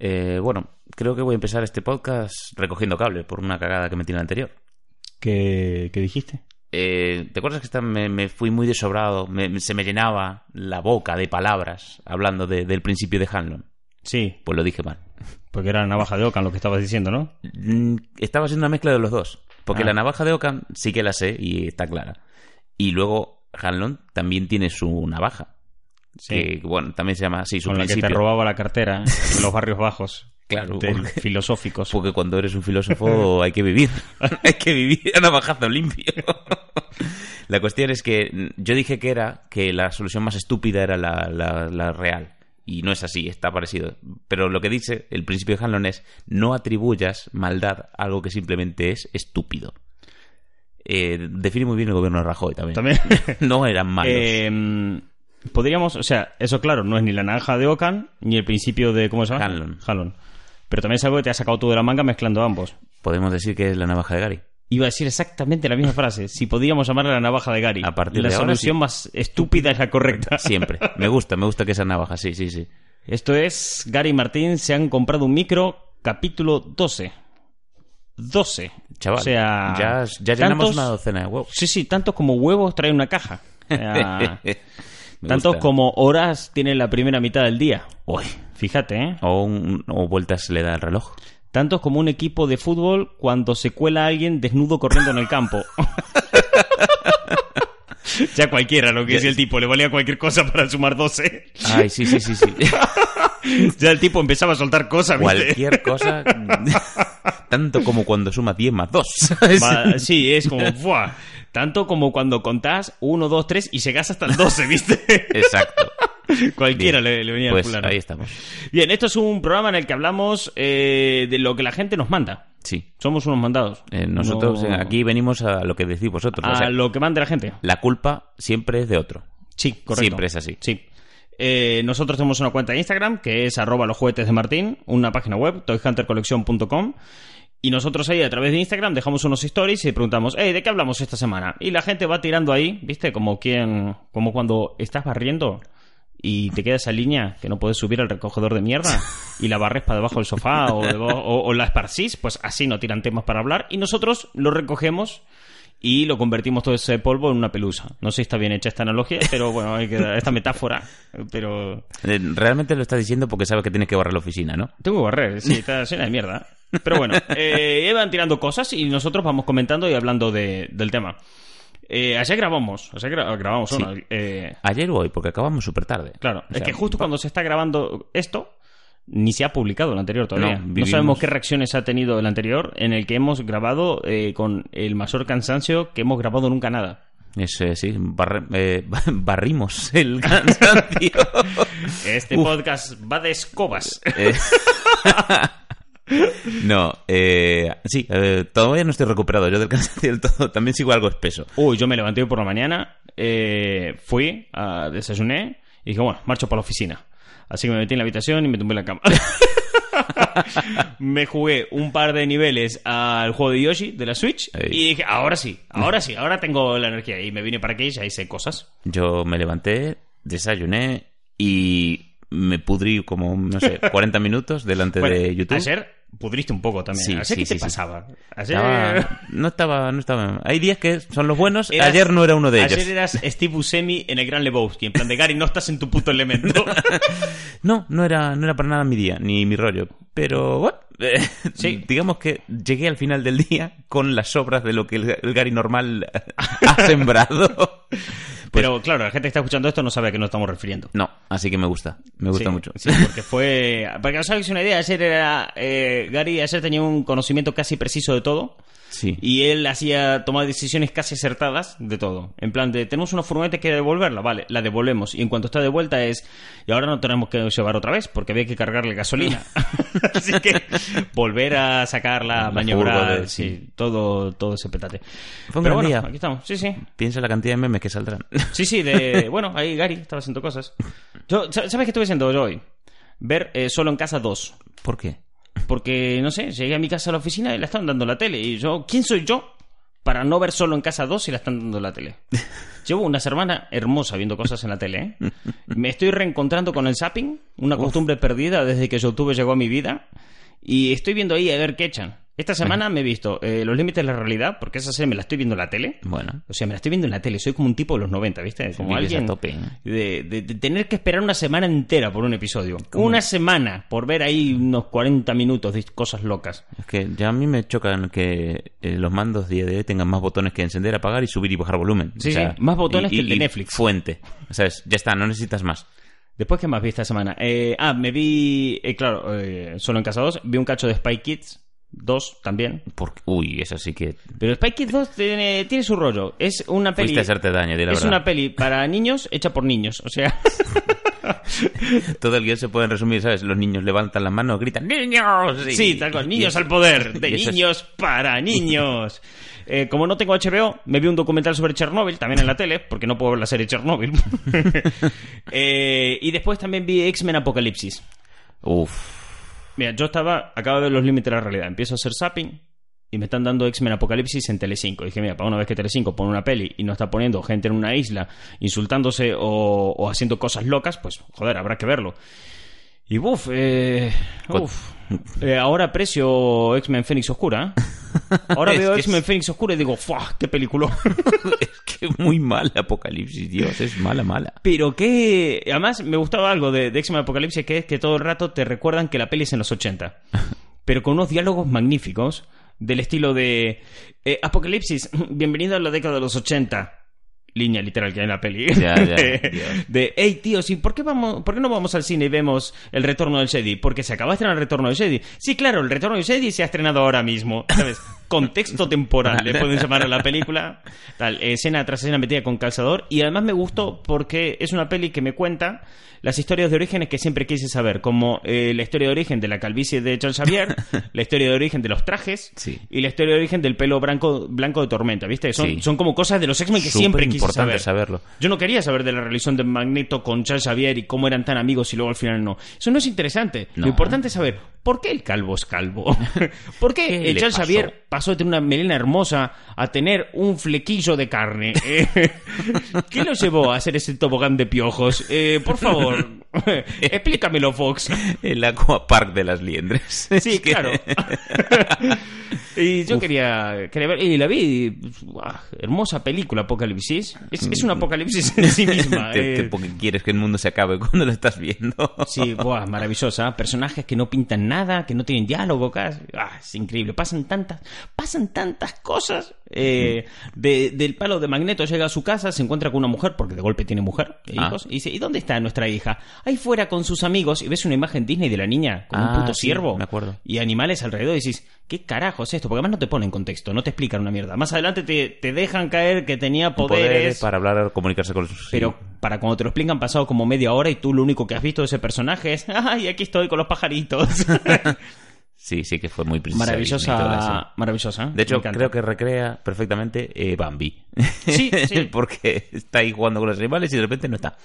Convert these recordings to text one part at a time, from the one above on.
Eh, bueno, creo que voy a empezar este podcast recogiendo cable por una cagada que metí en el anterior. ¿Qué, qué dijiste? Eh, ¿Te acuerdas que esta- me, me fui muy desobrado? Me- se me llenaba la boca de palabras hablando de- del principio de Hanlon. Sí, Pues lo dije mal. porque era la navaja de Ocan lo que estabas diciendo, ¿no? Mm, Estaba haciendo una mezcla de los dos. Porque Ah. la navaja de Ockham sí que la sé y está clara. Y luego Hanlon también tiene su navaja. Sí. Que, bueno, también se llama así, su Con la que te robaba la cartera en los barrios bajos. Claro, porque- filosóficos. Porque cuando eres un filósofo hay que vivir. hay que vivir a navajazo limpio. la cuestión es que mm, yo dije que era que la solución más estúpida era la, la- la real. Y no es así, está parecido. Pero lo que dice el principio de Hanlon es no atribuyas maldad a algo que simplemente es estúpido. Eh, define muy bien el gobierno de Rajoy también. También. no eran malos. Eh, podríamos, o sea, eso claro, no es ni la naranja de Ocan ni el principio de, ¿cómo se llama? Hanlon. Hanlon. Pero también es algo que te ha sacado tú de la manga mezclando ambos. Podemos decir que es la navaja de Gary. Iba a decir exactamente la misma frase. Si podíamos llamarla la navaja de Gary. A partir la de ahora, solución sí. más estúpida es la correcta. Siempre. Me gusta, me gusta que esa navaja, sí, sí, sí. Esto es Gary y Martín se han comprado un micro, capítulo 12. 12. Chaval, o sea, ya, ya llenamos tantos- una docena de huevos. Sí, sí, tantos como huevos trae una caja. O sea, Me tantos gusta. como horas tiene la primera mitad del día. Uy. Fíjate, ¿eh? O, un- o vueltas le da el reloj. Tantos como un equipo de fútbol cuando se cuela alguien desnudo corriendo en el campo. ya cualquiera, lo que decía el tipo, le valía cualquier cosa para sumar 12. Ay, sí, sí, sí, sí. ya el tipo empezaba a soltar cosas, ¿viste? Cualquier cosa. Tanto como cuando suma 10 más 2. Va- sí, es como, ¡buah! Tanto como cuando contás 1, 2, 3 y llegas hasta el 12, ¿viste? Exacto. Cualquiera Bien. le, le venía Pues a cular. ahí estamos. Bien, esto es un programa en el que hablamos eh, de lo que la gente nos manda. Sí. Somos unos mandados. Eh, nosotros No- aquí venimos a lo que decís vosotros. A o sea, lo que mande la gente. La culpa siempre es de otro. Sí, correcto. Siempre es así. Sí. Eh, nosotros tenemos una cuenta de Instagram que es arroba los juguetes de Martín, una página web, toyhuntercollection.com. Y nosotros ahí a través de Instagram dejamos unos stories y preguntamos, hey, ¿de qué hablamos esta semana? Y la gente va tirando ahí, ¿viste? Como quien, como cuando estás barriendo y te queda esa línea que no puedes subir al recogedor de mierda y la barres para debajo del sofá o, o- o la esparcís, pues así no tiran temas para hablar y nosotros lo recogemos y lo convertimos todo ese polvo en una pelusa. No sé si está bien hecha esta analogía, pero bueno, hay que dar esta metáfora, pero Eh, Realmente lo estás diciendo porque sabes que tienes que barrer la oficina, ¿no? tengo que barrer, sí, está llena de mierda. Pero bueno, eh, van tirando cosas y nosotros vamos comentando y hablando de- del tema. Eh, ayer grabamos, ayer gra- grabamos Sí. una, eh, Ayer o hoy, porque acabamos súper tarde. Claro, O es sea, que justo cuando se está grabando esto, ni se ha publicado el anterior todavía. No, sabemos qué reacciones ha tenido el anterior, en el que hemos grabado eh, con el mayor cansancio que hemos grabado nunca nada. Es, eh, sí, eh, barrimos el cansancio. Este Uf. podcast va de escobas. Eh, no, eh, sí, eh, todavía no estoy recuperado yo del cansancio del todo. También sigo algo espeso. Uy, yo me levanté hoy por la mañana, eh, fui, a desayuné y dije, bueno, marcho para la oficina. Así que me metí en la habitación y me tumbé en la cama. me jugué un par de niveles al juego de Yoshi de la Switch y dije, ahora sí, ahora sí, ahora tengo la energía. Y me vine para aquí y ya hice cosas. Yo me levanté, desayuné y me pudrí como, no sé, 40 minutos delante Bueno, de YouTube. Ayer pudriste un poco también. Sí, ayer sí, qué sí, te pasaba? Ayer... Estaba- no estaba, no estaba. Hay días que son los buenos. Eras- Ayer no era uno de ellos. Ayer eras Steve Buscemi en el Gran Lebowski, en plan de Gary, no estás en tu puto elemento. No, no era, no era para nada mi día, ni mi rollo. Pero bueno, Sí. digamos que llegué al final del día con las sobras de lo que el, Gary normal ha sembrado. Pues- Pero claro, la gente que está escuchando esto no sabe a qué nos estamos refiriendo. No, así que me gusta, me gusta Sí, mucho. Sí, porque fue. Para que os hagáis una idea, ayer era. eh, Gary ayer tenía un conocimiento casi preciso de todo. Sí. Y él hacía, tomaba decisiones casi acertadas de todo. En plan de, tenemos una furgoneta que devolverla, vale, la devolvemos. Y en cuanto está de vuelta es, y ahora no tenemos que llevar otra vez porque había que cargarle gasolina. Así que volver a sacarla, La maniobrar, de- sí, sí. todo, todo ese petate. Fue un Pero gran bueno, día. aquí estamos, sí, sí. Piensa la cantidad de memes que saldrán. Sí, sí, de... Bueno, ahí Gary estaba haciendo cosas. Yo, ¿Sabes qué estuve haciendo yo hoy? Ver eh, Solo en Casa 2. ¿Por qué? Porque, no sé, llegué a mi casa a la oficina y la estaban dando la tele. Y yo, ¿quién soy yo para no ver Solo en Casa 2 si la están dando la tele? Llevo una semana hermosa viendo cosas en la tele, ¿eh? Me estoy reencontrando con el zapping, una costumbre perdida desde que YouTube llegó a mi vida. Y estoy viendo ahí a ver qué echan. Esta semana me he visto eh, Los Límites de la Realidad, porque esa serie me la estoy viendo en la tele. Bueno. O sea, me la estoy viendo en la tele. Soy como un tipo de los 90, ¿viste? Como alguien tope, ¿eh? de, de- de tener que esperar una semana entera por un episodio. Una semana por ver ahí unos 40 minutos de cosas locas. Es que ya a mí me chocan que eh, los mandos de IED tengan más botones que encender, apagar y subir y bajar volumen. Sí, sí, más botones que el de Netflix. Fuente. ¿Sabes? Ya está, no necesitas más. Después, ¿qué más vi esta semana? Eh, ah, me vi, claro, solo en Casa 2. Vi un cacho de Spy Kids 2 también. Porque, uy, eso sí que. Pero Spy Kids 2 tiene, tiene su rollo. Es una peli... Fuiste a hacerte daño, di la es verdad. una peli para niños hecha por niños. O sea, Todo el guion se puede resumir, ¿sabes? Los niños levantan las manos, gritan ¡Niños! sí, tal cual. Niños al poder. De es- niños para niños. Eh, como no tengo HBO, me vi un documental sobre Chernobyl, también en la tele, porque no puedo ver la serie Chernobyl. Eh, y después también vi X-Men Apocalipsis. Uf. Mira, yo estaba, acabo de ver los límites de la realidad. Empiezo a hacer zapping y me están dando X-Men Apocalipsis en Telecinco. Dije, mira, para una vez que Telecinco pone una peli y no está poniendo gente en una isla insultándose o, o haciendo cosas locas, pues joder, habrá que verlo. Y buf, eh, uf. Eh, ahora aprecio X-Men Fénix Oscura. ¿eh? Ahora veo que es- X-Men Fénix Oscura y digo, ¡fuah! ¡Qué película! es que muy mal Apocalipsis, Dios, es mala, mala. Pero que. Además, me gustaba algo de, de X-Men Apocalipsis, que es que todo el rato te recuerdan que la peli es en los 80. Pero con unos diálogos magníficos, del estilo de. eh, Apocalipsis, bienvenido a la década de los 80. Línea literal que hay en la peli. De, hey tío, ¿sí, ¿por, qué vamos, ¿por qué no vamos al cine y vemos El Retorno del Jedi? Porque se acaba de estrenar El Retorno del Jedi. Sí, claro, El Retorno del Jedi se ha estrenado ahora mismo. ¿Sabes? Contexto temporal, le pueden llamar a la película. Tal, escena tras escena metida con calzador. Y además me gustó porque es una peli que me cuenta las historias de orígenes que siempre quise saber, como eh, la historia de origen de la calvicie de Charles Xavier, la historia de origen de los trajes Sí. y la historia de origen del pelo blanco, blanco de tormenta, ¿viste? Son, Sí. son como cosas de los X-Men que siempre quise saber. saberlo. Yo no quería saber de la relación de Magneto con Charles Xavier y cómo eran tan amigos y luego al final no. Eso no es interesante. No. Lo importante es saber por qué el calvo es calvo. ¿Por qué, ¿Qué eh, le Charles pasó? Xavier pasó de tener una melena hermosa a tener un flequillo de carne? Eh, ¿Qué lo llevó a hacer ese tobogán de piojos? Eh, por favor, explícamelo, Fox. El Aquapark de las liendres. Sí, Es que- claro. y yo quería, quería ver, y la vi, ¡guau! hermosa película, Apocalipsis. Es, es un apocalipsis en sí misma. Te- eh. porque quieres que el mundo se acabe cuando lo estás viendo. Sí, buah, maravillosa. Personajes que no pintan nada, que no tienen diálogo, casi. Ah, es increíble. Pasan tantas, pasan tantas cosas. Eh, de- del palo de Magneto llega a su casa, se encuentra con una mujer, porque de golpe tiene mujer e Ah. hijos, y dice, ¿y dónde está nuestra hija? Ahí fuera con sus amigos, y ves una imagen Disney de la niña con un Ah, puto sí, ciervo. me acuerdo. Y animales alrededor, y decís, ¿qué carajo es esto? Porque además no te ponen contexto, no te explican una mierda. Más adelante te, te dejan caer que tenía poderes. Poderes para hablar, comunicarse con los... Pero para cuando te lo explican pasado como media hora y tú lo único que has visto de ese personaje es, ay, aquí estoy con los pajaritos. Sí, sí que fue muy princesa maravillosa, maravillosa. ¿eh? De hecho, creo que recrea perfectamente eh, Bambi. Sí, sí. Porque está ahí jugando con los animales y de repente no está.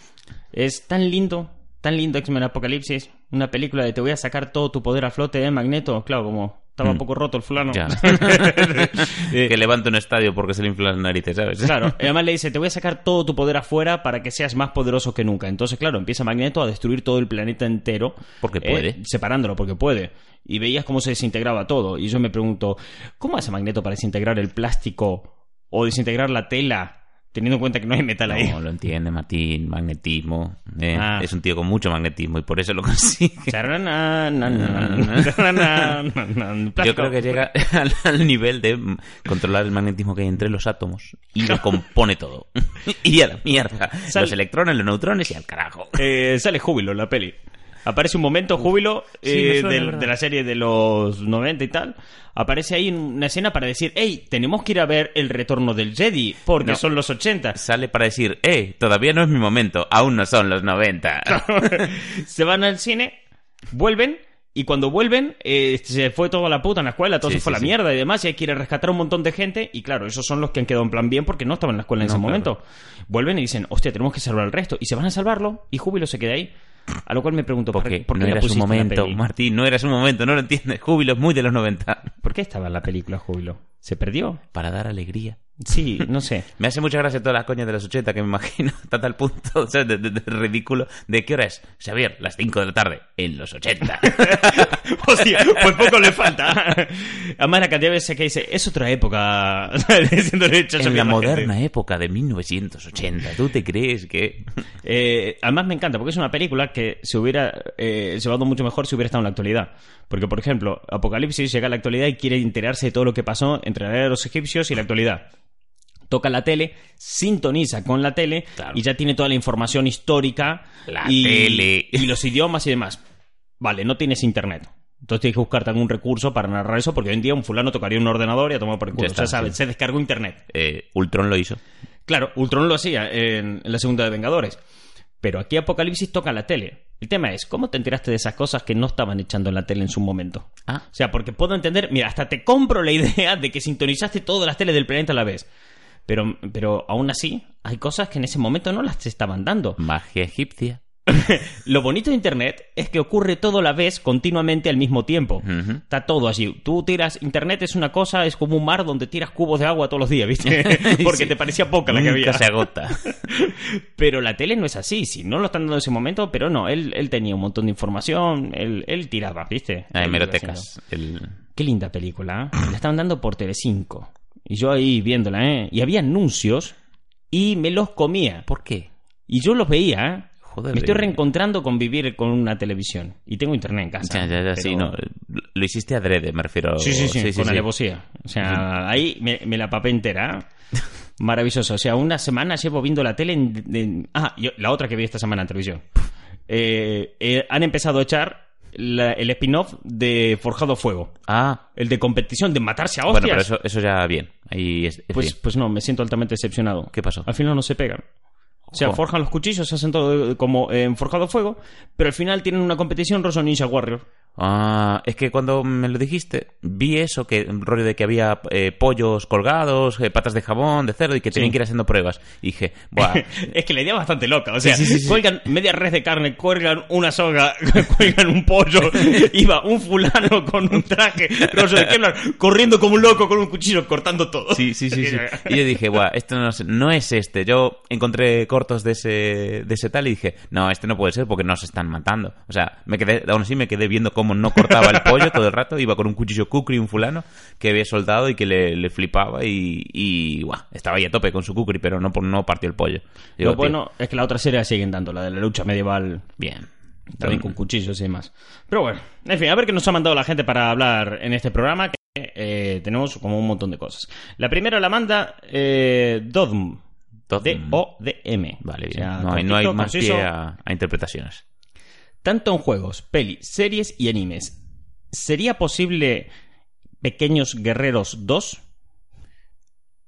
Es tan lindo, tan lindo X-Men Apocalipsis. Una película de te voy a sacar todo tu poder a flote, ¿eh, Magneto? Claro, como estaba un Mm. poco roto el fulano. Ya. Que levanta un estadio porque se le inflan las narices, ¿sabes? Claro, y además le dice, te voy a sacar todo tu poder afuera para que seas más poderoso que nunca. Entonces, claro, empieza Magneto a destruir todo el planeta entero. Porque eh, puede. separándolo, porque puede. Y veías cómo se desintegraba todo. Y yo me pregunto, ¿cómo hace Magneto para desintegrar el plástico o desintegrar la tela? Teniendo en cuenta que no hay metal ahí. No, lo entiende Martín, magnetismo. eh, Ah. Es un tío con mucho magnetismo y por eso lo consigue. Yo creo que llega al, al nivel de mm, controlar el magnetismo que hay entre los átomos y lo compone todo. y a la mierda. Los electrones, los neutrones y al carajo. Eh, sale júbilo en la peli. Aparece un momento, Júbilo, Sí, eh, suena, del- ¿verdad? de la serie de los 90 y tal. Aparece ahí una escena para decir, hey, tenemos que ir a ver el retorno del Jedi, porque No. son los 80. Sale para decir, eh, todavía no es mi momento, aún no son los 90. se van al cine, vuelven. Y cuando vuelven, eh, se fue toda la puta en la escuela, todo Sí, se fue a sí, la sí. mierda y demás, y hay que ir a rescatar a un montón de gente. Y claro, esos son los que han quedado en plan bien porque no estaban en la escuela en No, ese claro. momento. Vuelven y dicen, hostia, tenemos que salvar al resto. Y se van a salvarlo, y Júbilo se queda ahí. A lo cual me pregunto, ¿por qué, Porque por qué no era su momento? Martín, no era su momento, no lo entiendes. Júbilo es muy de los 90. ¿Por qué estaba en la película Júbilo? ¿Se perdió? Para dar alegría. Sí, no sé. Me hace mucha gracia todas las coñas de los 80 que me imagino, hasta tal punto, o sea, de, de- de ridículo. ¿De qué hora es? Xavier, las 5 de la tarde, en los 80. Hostia, pues poco le falta. Además, la cantidad de veces que dice, es otra época. En la moderna época de 1980. ¿Tú te crees que...? Eh, además, me encanta porque es una película que se hubiera eh, llevado mucho mejor si hubiera estado en la actualidad. Porque, por ejemplo, Apocalipsis llega a la actualidad y quiere enterarse de todo lo que pasó entre la era de los egipcios y la actualidad. Toca la tele, sintoniza con la tele Claro. y ya tiene toda la información histórica La y, tele. y los idiomas y demás. Vale, no tienes internet. Entonces tienes que buscarte algún recurso para narrar eso, porque hoy en día un fulano tocaría un ordenador y a tomar por el culo. Ya está, o sea, sí. se descargó internet. Eh, Ultron lo hizo. Claro, Ultron lo hacía en la segunda de Vengadores. Pero aquí Apocalipsis toca la tele. El tema es, ¿cómo te enteraste de esas cosas que no estaban echando en la tele en su momento? Ah. O sea, porque puedo entender, mira, hasta te compro la idea de que sintonizaste todas las teles del planeta a la vez. Pero, pero aún así, hay cosas que en ese momento no las estaban dando. Magia egipcia. Lo bonito de Internet es que ocurre todo a la vez, continuamente al mismo tiempo. Está todo así. Tú tiras. Internet es una cosa, es como un mar donde tiras cubos de agua todos los días, ¿viste? Porque Sí. te parecía poca la que Nunca había. se agota. Pero la tele no es así. Si no lo están dando en ese momento, pero no. Él, él tenía un montón de información. Él, él tiraba, ¿viste? Ah, hemerotecas. El... Qué linda película. ¿eh? La estaban dando por Telecinco. Y yo ahí viéndola, ¿eh? Y había anuncios y me los comía. ¿Por qué? Y yo los veía, ¿eh? Joder. Me estoy eh, reencontrando con vivir con una televisión. Y tengo internet en casa. Ya, ya, ya, pero- sí, no. Lo hiciste adrede, me refiero. Sí, sí, sí, con sí. alevosía. O sea, ahí me, me la papé entera. Maravilloso. O sea, una semana llevo viendo la tele en... en- Ah, yo- la otra que vi esta semana en televisión. Eh, eh, han empezado a echar la- el spin-off de Forjado Fuego. Ah, El de competición, de matarse a bueno, hostias. pero eso, eso ya bien. Ahí es, es pues, bien. pues no, me siento altamente decepcionado. ¿Qué pasó? Al final no se pegan. Sea, Ojo. forjan los cuchillos, se hacen todo como en Forjado Fuego, pero al final tienen una competición Rosso Ninja Warrior. Ah, es que cuando me lo dijiste, vi eso, que un rollo de que había eh, pollos colgados, eh, patas de jabón, de cerdo, y que tenían que ir haciendo pruebas. Y dije, buah, es que la idea es bastante loca. O sea, Sí, sí, cuelgan media red de carne, cuelgan una soga, cuelgan un pollo. Iba un fulano con un traje rojo de Kevlar, corriendo como un loco con un cuchillo, cortando todo. Sí, sí, sí, sí. Y yo dije, Buah, esto no es, no es este. Yo encontré cortos de ese, de ese tal y dije, no, este no puede ser porque no se están matando. O sea, me quedé, aún así me quedé viendo cómo no cortaba el pollo todo el rato. Iba con un cuchillo kukri, un fulano, que había soldado y que le, le flipaba y, y buah, estaba ahí a tope con su kukri, pero no, no partió el pollo. Digo, Lo tío, bueno es que la otra serie siguen dando, la de la lucha medieval, bien. también con cuchillos y demás. Pero bueno, en fin, a ver qué nos ha mandado la gente para hablar en este programa, que eh, tenemos como un montón de cosas. La primera la manda eh, Dodm. Dodm. Vale, O bien. sea, no, hay, no hay cortito, más a, a interpretaciones. Tanto en juegos, pelis, series y animes. ¿Sería posible Pequeños Guerreros 2?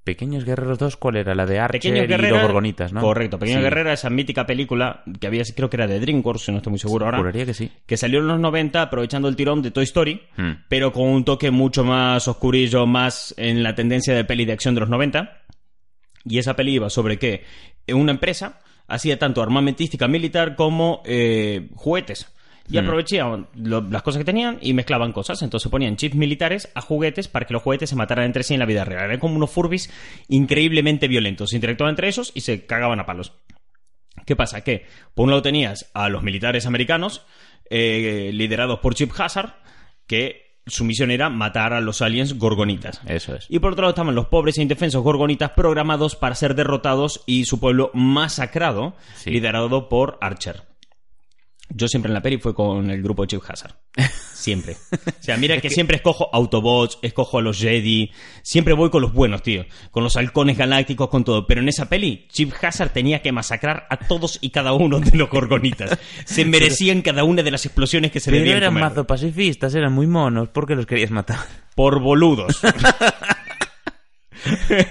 Pequeños Guerreros 2, ¿cuál era? La de Archer Pequeños y dos Gorgonitas, ¿no? Correcto, Pequeños Sí. Guerreros, esa mítica película que había, creo que era de DreamWorks, si no estoy muy seguro ahora. Juraría que sí. Que salió en los 90 aprovechando el tirón de Toy Story, Hmm. pero con un toque mucho más oscurillo, más en la tendencia de peli de acción de los 90. Y esa peli iba sobre que una empresa hacía tanto armamentística militar como eh, juguetes. Y Hmm. aprovechaban lo- las cosas que tenían y mezclaban cosas. Entonces ponían chips militares a juguetes para que los juguetes se mataran entre sí en la vida real. Eran como unos furbis increíblemente violentos. Se interactuaban entre esos y se cagaban a palos. ¿Qué pasa? Que por un lado tenías a los militares americanos, eh, liderados por Chip Hazard, que su misión era matar a los aliens gorgonitas. Eso es. Y por otro lado estaban los pobres e indefensos gorgonitas programados para ser derrotados y su pueblo masacrado, Sí. liderado por Archer. Yo siempre en la peli fue con el grupo de Chip Hazard. Siempre. O sea, mira que siempre escojo Autobots, escojo a los Jedi. Siempre voy con los buenos, tío. Con los halcones galácticos, con todo. Pero en esa peli, Chip Hazard tenía que masacrar a todos y cada uno de los gorgonitas. Se merecían cada una de las explosiones que se Pero debían eran comer. mazo pacifistas, eran muy monos. ¿Por qué los querías matar? Por boludos.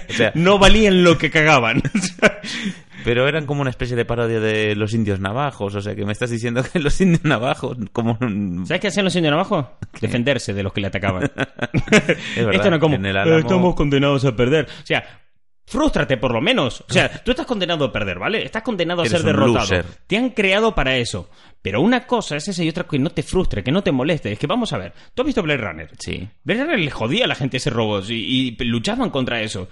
O sea, No valían lo que cagaban. Pero eran como una especie de parodia de los indios navajos. O sea, que me estás diciendo que los indios navajos, como... ¿Sabes qué hacían los indios abajo? Defenderse de los que le atacaban. Es verdad, Esto no es como, en el Álamo- "Eh, estamos condenados a perder. O sea, frústrate por lo menos. O sea, tú estás condenado a perder, ¿vale? Estás condenado a Eres ser derrotado. loser. Te han creado para eso. Pero una cosa es esa y otra que no te frustre, que no te moleste. Es que vamos a ver, ¿tú has visto Blade Runner? Sí. Blade Runner le jodía a la gente ese robots y, y luchaban contra eso.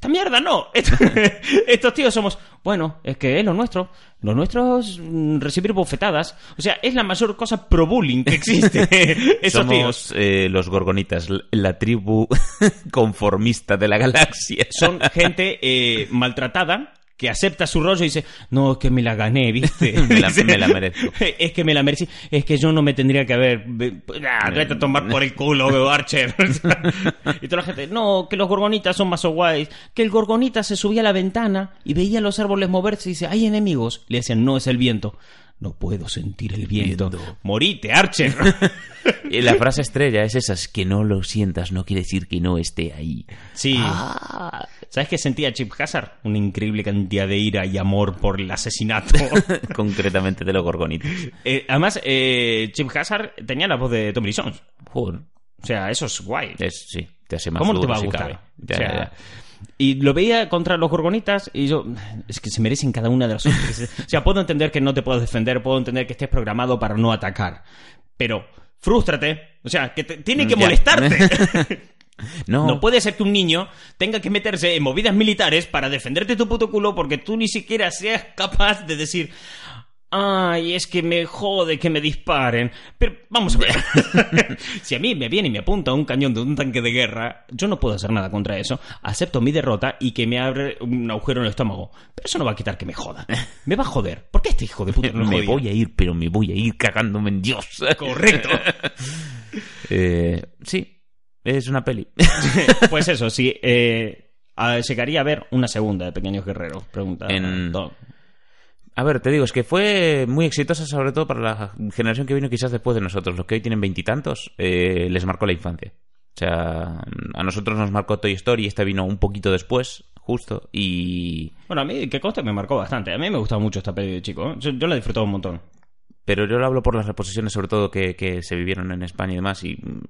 Esta mierda no. Estos tíos somos, bueno, es que es lo nuestro. Lo nuestro es mm, recibir bofetadas. O sea, es la mayor cosa pro bullying que existe. Esos tíos. Somos eh, los gorgonitas, la tribu conformista de la galaxia. son gente eh, maltratada que acepta su rollo y dice, no, es que me la gané, ¿viste? Me la- Dice, me la merezco. Es que me la merecí. Es que yo no me tendría que haber... Ah, vete a tomar por el culo, Archer. y toda la gente, no, que los gorgonitas son más guays. Que el gorgonita se subía a la ventana y veía los árboles moverse y dice, hay enemigos. Le decían, no, es el viento. No puedo sentir el viento. Morite, Archer. Y la frase estrella es esa, es que no lo sientas, no quiere decir que no esté ahí. Sí. ¿Sabes qué sentía Chip Hazard? Una increíble cantidad de ira y amor por el asesinato. Concretamente de los gorgonitas. Eh, además, eh, Chip Hazard tenía la voz de Tommy Jones. Joder. O sea, eso es guay. Es, sí, te hace más ¿Cómo te va a gustar? Ya, O sea, ya. Y lo veía contra los gorgonitas y yo, es que se merecen cada una de las hostias. O sea, puedo entender que no te puedas defender, puedo entender que estés programado para no atacar. Pero, frústrate. O sea, que te- tiene que Ya. molestarte. No, No puede ser que un niño tenga que meterse en movidas militares para defenderte tu puto culo porque tú ni siquiera seas capaz de decir. Ay, es que me jode que me disparen. Pero vamos a ver. si a mí me viene y me apunta un cañón de un tanque de guerra, yo no puedo hacer nada contra eso. Acepto mi derrota y que me abre un agujero en el estómago. Pero eso no va a quitar que me joda. Me va a joder. ¿Por qué este hijo de puta no me jodía? voy a ir, pero me voy a ir cagándome en Dios. Correcto. Eh, sí, es una peli. pues eso, sí. Eh, llegaría a ver una segunda de Pequeños Guerreros. Pregunta. En- Don. A ver, te digo, es que fue muy exitosa, sobre todo para la generación que vino quizás después de nosotros. Los que hoy tienen veintitantos, eh, les marcó la infancia. O sea, a nosotros nos marcó Toy Story, esta vino un poquito después, justo, y... Bueno, a mí, que coste me marcó bastante. A mí me gustaba mucho esta peli de chico. ¿eh? Yo, yo la disfrutaba un montón. Pero yo lo hablo por las reposiciones, sobre todo, que, que se vivieron en España y demás, y mm,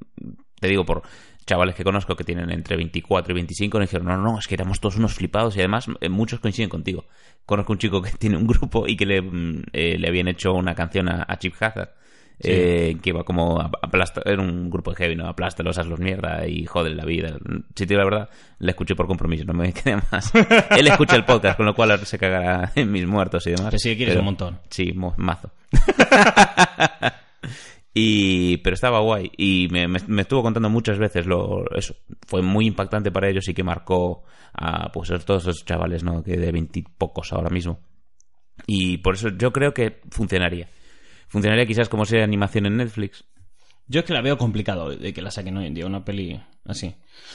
te digo, por chavales que conozco que tienen entre 24 y 25, me dijeron, no, no, es que éramos todos unos flipados, y además eh, muchos coinciden contigo. Conozco un chico que tiene un grupo y que le, mm, eh, le habían hecho una canción a, a Chip Hazard. eh, que iba como a- aplasta, era un grupo de heavy, ¿no? Aplástalos, hazlos mierda y joden la vida. Si te digo la verdad, le escuché por compromiso, no me quedé más. Él escucha el podcast, con lo cual se cagará en mis muertos y demás. Pero sí quieres un montón. Sí, mazo. y pero estaba guay y me, me- estuvo contando muchas veces lo eso fue muy impactante para ellos y que marcó a pues todos esos chavales no que de veintipocos ahora mismo y por eso yo creo que funcionaría funcionaría quizás como serie de animación en Netflix Yo es que la veo complicado de que la saquen hoy en día, una peli así.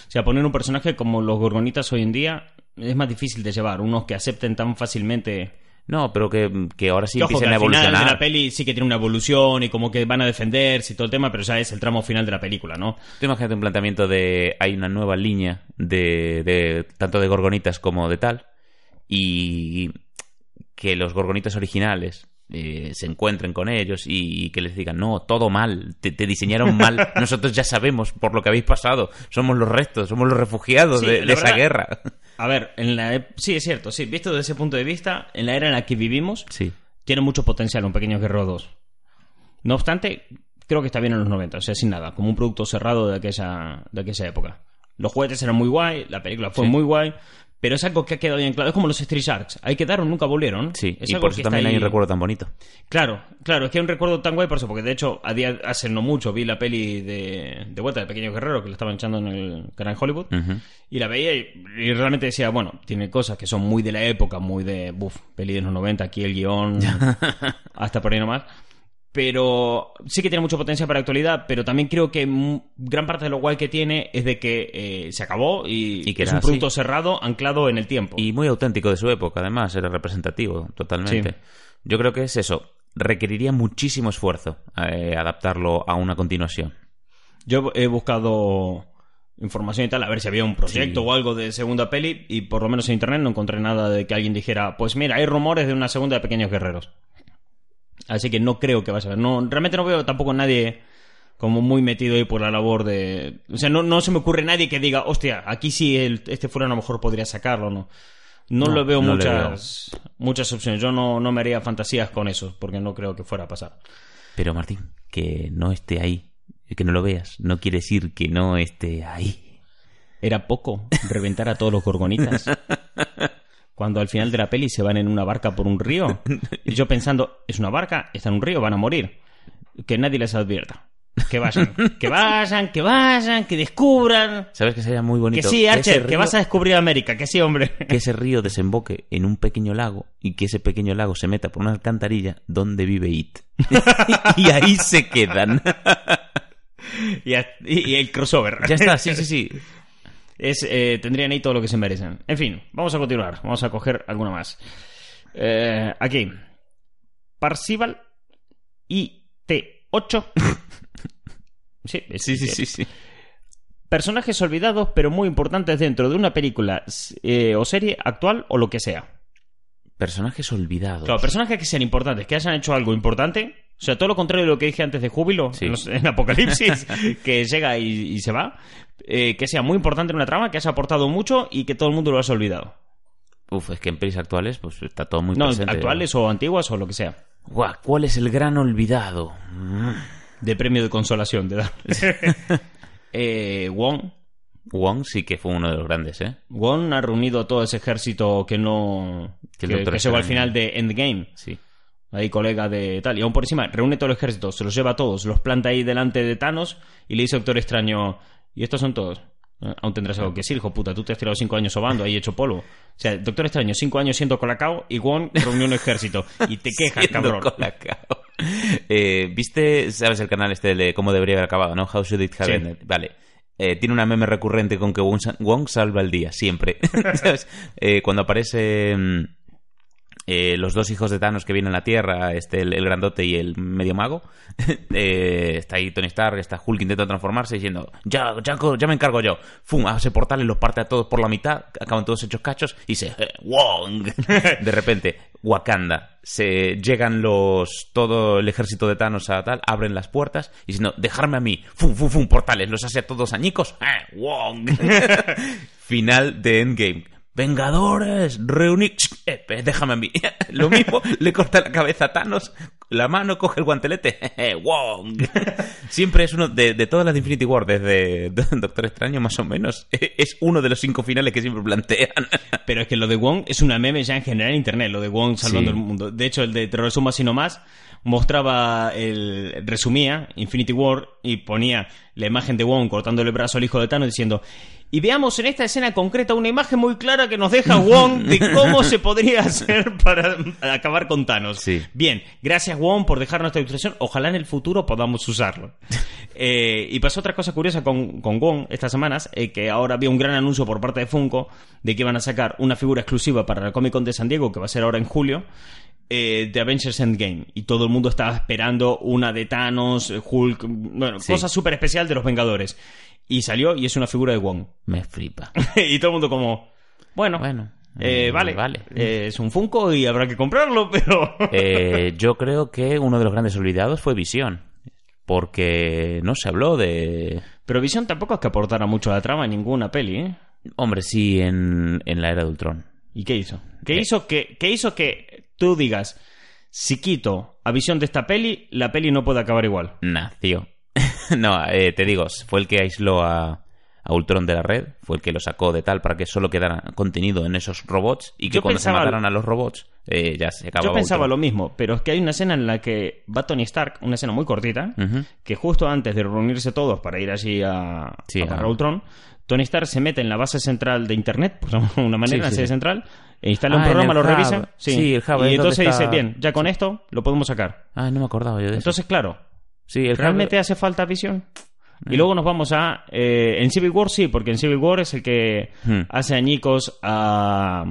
O sea, poner un personaje como los gorgonitas hoy en día es más difícil de llevar. Unos que acepten tan fácilmente. No pero que, que ahora sí empiecen a al final evolucionar de la peli sí que tiene una evolución y como que van a defenderse y todo el tema, pero ya es el tramo final de la película, ¿no? Tú imagínate un planteamiento de hay una nueva línea de, de tanto de gorgonitas como de tal y que los gorgonitas originales eh, se encuentren con ellos y, que les digan no todo mal te, te diseñaron mal nosotros ya sabemos por lo que habéis pasado somos los restos somos los refugiados Sí, de, esa guerra A ver, en la ep- sí, es cierto, sí, visto desde ese punto de vista, en la era en la que vivimos, sí tiene mucho potencial un Pequeño Guerrero 2. No obstante, creo que está bien en los 90, o sea, sin nada, como un producto cerrado de aquella, de aquella época. Los juguetes eran muy guay, la película fue Sí. muy guay, pero es algo que ha quedado bien claro. Es como los Street Sharks, ahí quedaron, nunca volvieron. sí Es y por eso también hay ahí- un recuerdo tan bonito Claro, claro, es que hay un recuerdo tan guay por eso, porque de hecho, a día, hace no mucho vi la peli de, de vuelta de Pequeño Guerrero que la estaban echando en el canal Hollywood. Y la veía y, y realmente decía, bueno, tiene cosas que son muy de la época, muy de, buf, peli de los 90, aquí el guion, hasta por ahí nomás. Pero sí que tiene mucho potencial para la actualidad, pero también creo que gran parte de lo guay que tiene es de que eh, se acabó y, Y que es un producto así. cerrado, anclado en el tiempo. Y muy auténtico de su época, además, era representativo totalmente. Sí. Yo creo que es eso. Requeriría muchísimo esfuerzo eh, adaptarlo a una continuación. Yo he buscado información y tal, a ver si había un proyecto Sí. o algo de segunda peli, y por lo menos en internet no encontré nada de que alguien dijera, pues mira, hay rumores de una segunda de Pequeños Guerreros. Así que no creo que vaya a ser. No, realmente no veo tampoco a nadie como muy metido ahí por la labor de... O sea, no, no se me ocurre nadie que diga, hostia, aquí sí el, este fuera a lo mejor podría sacarlo, ¿no? No, No, lo veo no muchas, muchas opciones. Yo no, no me haría fantasías con eso, porque no creo que fuera a pasar. Pero Martín, que no esté ahí, que no lo veas, no quiere decir que no esté ahí. Era poco reventar a todos los gorgonitas. Cuando al final de la peli se van en una barca por un río. Y yo pensando, es una barca, está en un río, van a morir. Que nadie les advierta. Que vayan, que vayan, que vayan, que descubran. ¿Sabes que sería muy bonito? Que sí, Archer, que río- vas a descubrir América, que sí, hombre. que ese río desemboque en un pequeño lago y que ese pequeño lago se meta por una alcantarilla donde vive It. y ahí se quedan. Y, a- y- y el crossover. ya está, sí, sí, sí. Es, eh, tendrían ahí todo lo que se merecen. En fin, vamos a continuar. Vamos a coger alguna más. Eh, aquí. Parcival IT8. sí, es- Sí, sí, sí, sí. Personajes olvidados, pero muy importantes dentro de una película eh, o serie actual o lo que sea. Personajes olvidados. Claro, personajes que sean importantes, que hayan hecho algo importante. O sea, todo lo contrario de lo que dije antes de Júbilo, Sí. en, los- en Apocalipsis, que llega y, y se va. Eh, que sea muy importante en una trama, que haya aportado mucho y que todo el mundo lo haya olvidado. Uf, es que en pelis actuales pues está todo muy No, presente. actuales o antiguas o lo que sea. Guau, ¿cuál es el gran olvidado? De premio de consolación, da. eh, Wong. Wong sí que fue uno de los grandes, ¿eh? Wong ha reunido a todo ese ejército que no. Que que, que llegó al final de Endgame. Sí. Ahí, colega de tal. Y aún por encima, reúne todo el ejército, se los lleva a todos, los planta ahí delante de Thanos y le dice Doctor Extraño: ¿Y estos son todos? Eh, Aún tendrás algo que decir, hijo puta. Tú te has tirado cinco años sobando ahí hecho polvo. O sea, Doctor Extraño, cinco años siendo colacao y Wong reunió un ejército. Y te quejas, cabrón. Colacao. Eh, ¿Viste, sabes el canal este de cómo debería haber acabado, no? How should it have Sí. ended? Vale. Eh, tiene una meme recurrente con que Wong salva el día, siempre. ¿Sabes? Eh, cuando aparece mm, eh, los dos hijos de Thanos que vienen a la Tierra, este, el, el grandote y el medio mago, eh, está ahí Tony Stark, está Hulk intenta transformarse diciendo, ya, ya, ya me encargo yo. Fum, hace portales, los parte a todos por la mitad, acaban todos hechos cachos y se... eh, Wong. De repente, Wakanda, se llegan los todo el ejército de Thanos a tal, abren las puertas y diciendo, dejarme a mí, fum, fum, fum, portales, los hace a todos añicos, eh, Wong. Final de Endgame. Vengadores, reunid. Eh, eh, déjame a mí. Lo mismo, le corta la cabeza a Thanos, la mano, coge el guantelete. Wong. Siempre es uno de, de todas las de Infinity War, desde Doctor Extraño, más o menos. Es uno de los cinco finales que siempre plantean. Pero es que lo de Wong es una meme ya en general en internet, lo de Wong salvando Sí. el mundo. De hecho, el de Te lo resumo así nomás mostraba el resumía Infinity War y ponía la imagen de Wong cortándole el brazo al hijo de Thanos diciendo y veamos en esta escena concreta una imagen muy clara que nos deja Wong de cómo se podría hacer para acabar con Thanos. Sí. Bien, gracias Wong por dejar nuestra ilustración. Ojalá en el futuro podamos usarlo. Eh, y pasó otra cosa curiosa con, con Wong estas semanas, eh, que ahora había un gran anuncio por parte de Funko de que iban a sacar una figura exclusiva para la Comic Con de San Diego, que va a ser ahora en julio, eh, de Avengers Endgame. Y todo el mundo estaba esperando una de Thanos, eh, Hulk, bueno, Sí. cosa súper especial de los Vengadores. Y salió y es una figura de Wong. Me flipa. y todo el mundo como, bueno, Bueno, eh, vale, vale. Eh, es un Funko y habrá que comprarlo, pero... Eh, yo creo que uno de los grandes olvidados fue Visión. Porque no se habló de. Pero Vision tampoco es que aportara mucho a la trama en ninguna peli, ¿eh? Hombre, sí, en, en la era de Ultron. ¿Y qué hizo? ¿Qué Eh. hizo que, qué hizo que tú digas, si quito a Visión de esta peli, la peli no puede acabar igual? Nació. no, eh, te digo, fue el que aisló a, a Ultron de la red, fue el que lo sacó de tal para que solo quedara contenido en esos robots y que Yo cuando pensaba- se mataran a los robots eh, ya se acaba Yo pensaba Ultron. lo mismo, pero es que hay una escena en la que va Tony Stark, una escena muy cortita, que justo antes de reunirse todos para ir allí a, Sí, a Ultron, Tony Stark se mete en la base central de Internet, por una manera, Sí, en la sí, sede central, e instala un Ah, programa, lo hub. revisa. Sí, el hub, y es entonces dice, bien, ya con esto lo podemos sacar. Ah, no me acordaba yo de eso. Entonces, claro, sí, el ¿realmente hace falta visión? Y luego nos vamos a... eh, en Civil War sí, porque en Civil War es el que Hmm. hace añicos a,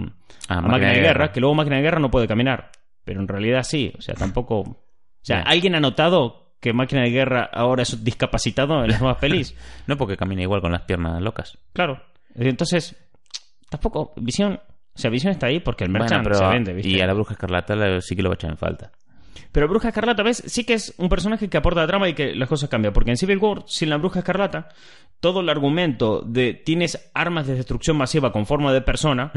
a Máquina de Guerra, que luego Máquina de Guerra no puede caminar. Pero en realidad sí, o sea, tampoco... O sea, Ya. ¿alguien ha notado que Máquina de Guerra ahora es discapacitado en las nuevas pelis? No porque camina igual con las piernas locas. Claro. Entonces, tampoco... Visión... O sea, Visión está ahí porque el Bueno, merchan pero se vende, ¿viste? y a la bruja escarlata sí que lo va a echar en falta. Pero Bruja Escarlata, ¿ves? Sí que es un personaje que aporta la trama y que las cosas cambian. Porque en Civil War, sin la Bruja Escarlata, todo el argumento de tienes armas de destrucción masiva con forma de persona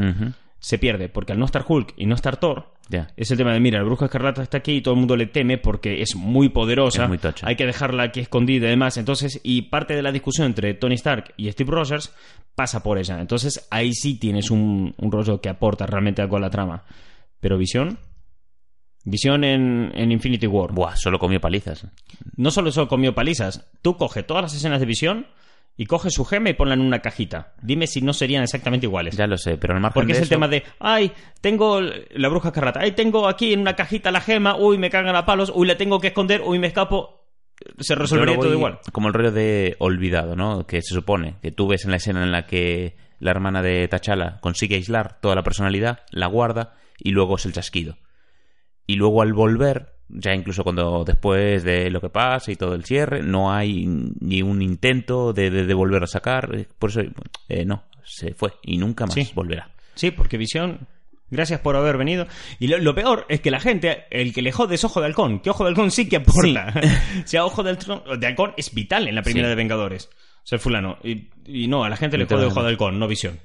se pierde. Porque al no estar Hulk y no estar Thor, Ya. es el tema de, mira, la Bruja Escarlata está aquí y todo el mundo le teme porque es muy poderosa. Es muy tocha. Hay que dejarla aquí escondida y demás. Entonces, y parte de la discusión entre Tony Stark y Steve Rogers pasa por ella. Entonces, ahí sí tienes un, un rollo que aporta realmente algo a la trama. Pero Visión... Visión en, en Infinity War. Buah, solo comió palizas. No solo eso comió palizas. Tú coges todas las escenas de visión y coges su gema y ponla en una cajita. Dime si no serían exactamente iguales. Ya lo sé, pero al margen Porque es el eso- tema de, ay, tengo la bruja escarlata, ay, tengo aquí en una cajita la gema, uy, me cagan a palos, uy, la tengo que esconder, uy, me escapo. Se resolvería todo igual. Como el rollo de olvidado, ¿no? Que se supone que tú ves en la escena en la que la hermana de T'Challa consigue aislar toda la personalidad, la guarda y luego es el chasquido. Y luego al volver, ya incluso cuando después de lo que pasa y todo el cierre, no hay ni un intento de, de, de volver a sacar. Por eso, eh, no, se fue y nunca más Sí. volverá. Sí, porque visión. Gracias por haber venido. Y lo, lo peor es que la gente, el que le jode es Ojo de Halcón, que Ojo de Halcón sí que aporta. o sea, Ojo de Halcón, de Halcón es vital en la primera Sí. de Vengadores. O sea, fulano. Y, y no, a la gente le jode Ojo de. Halcón, no visión.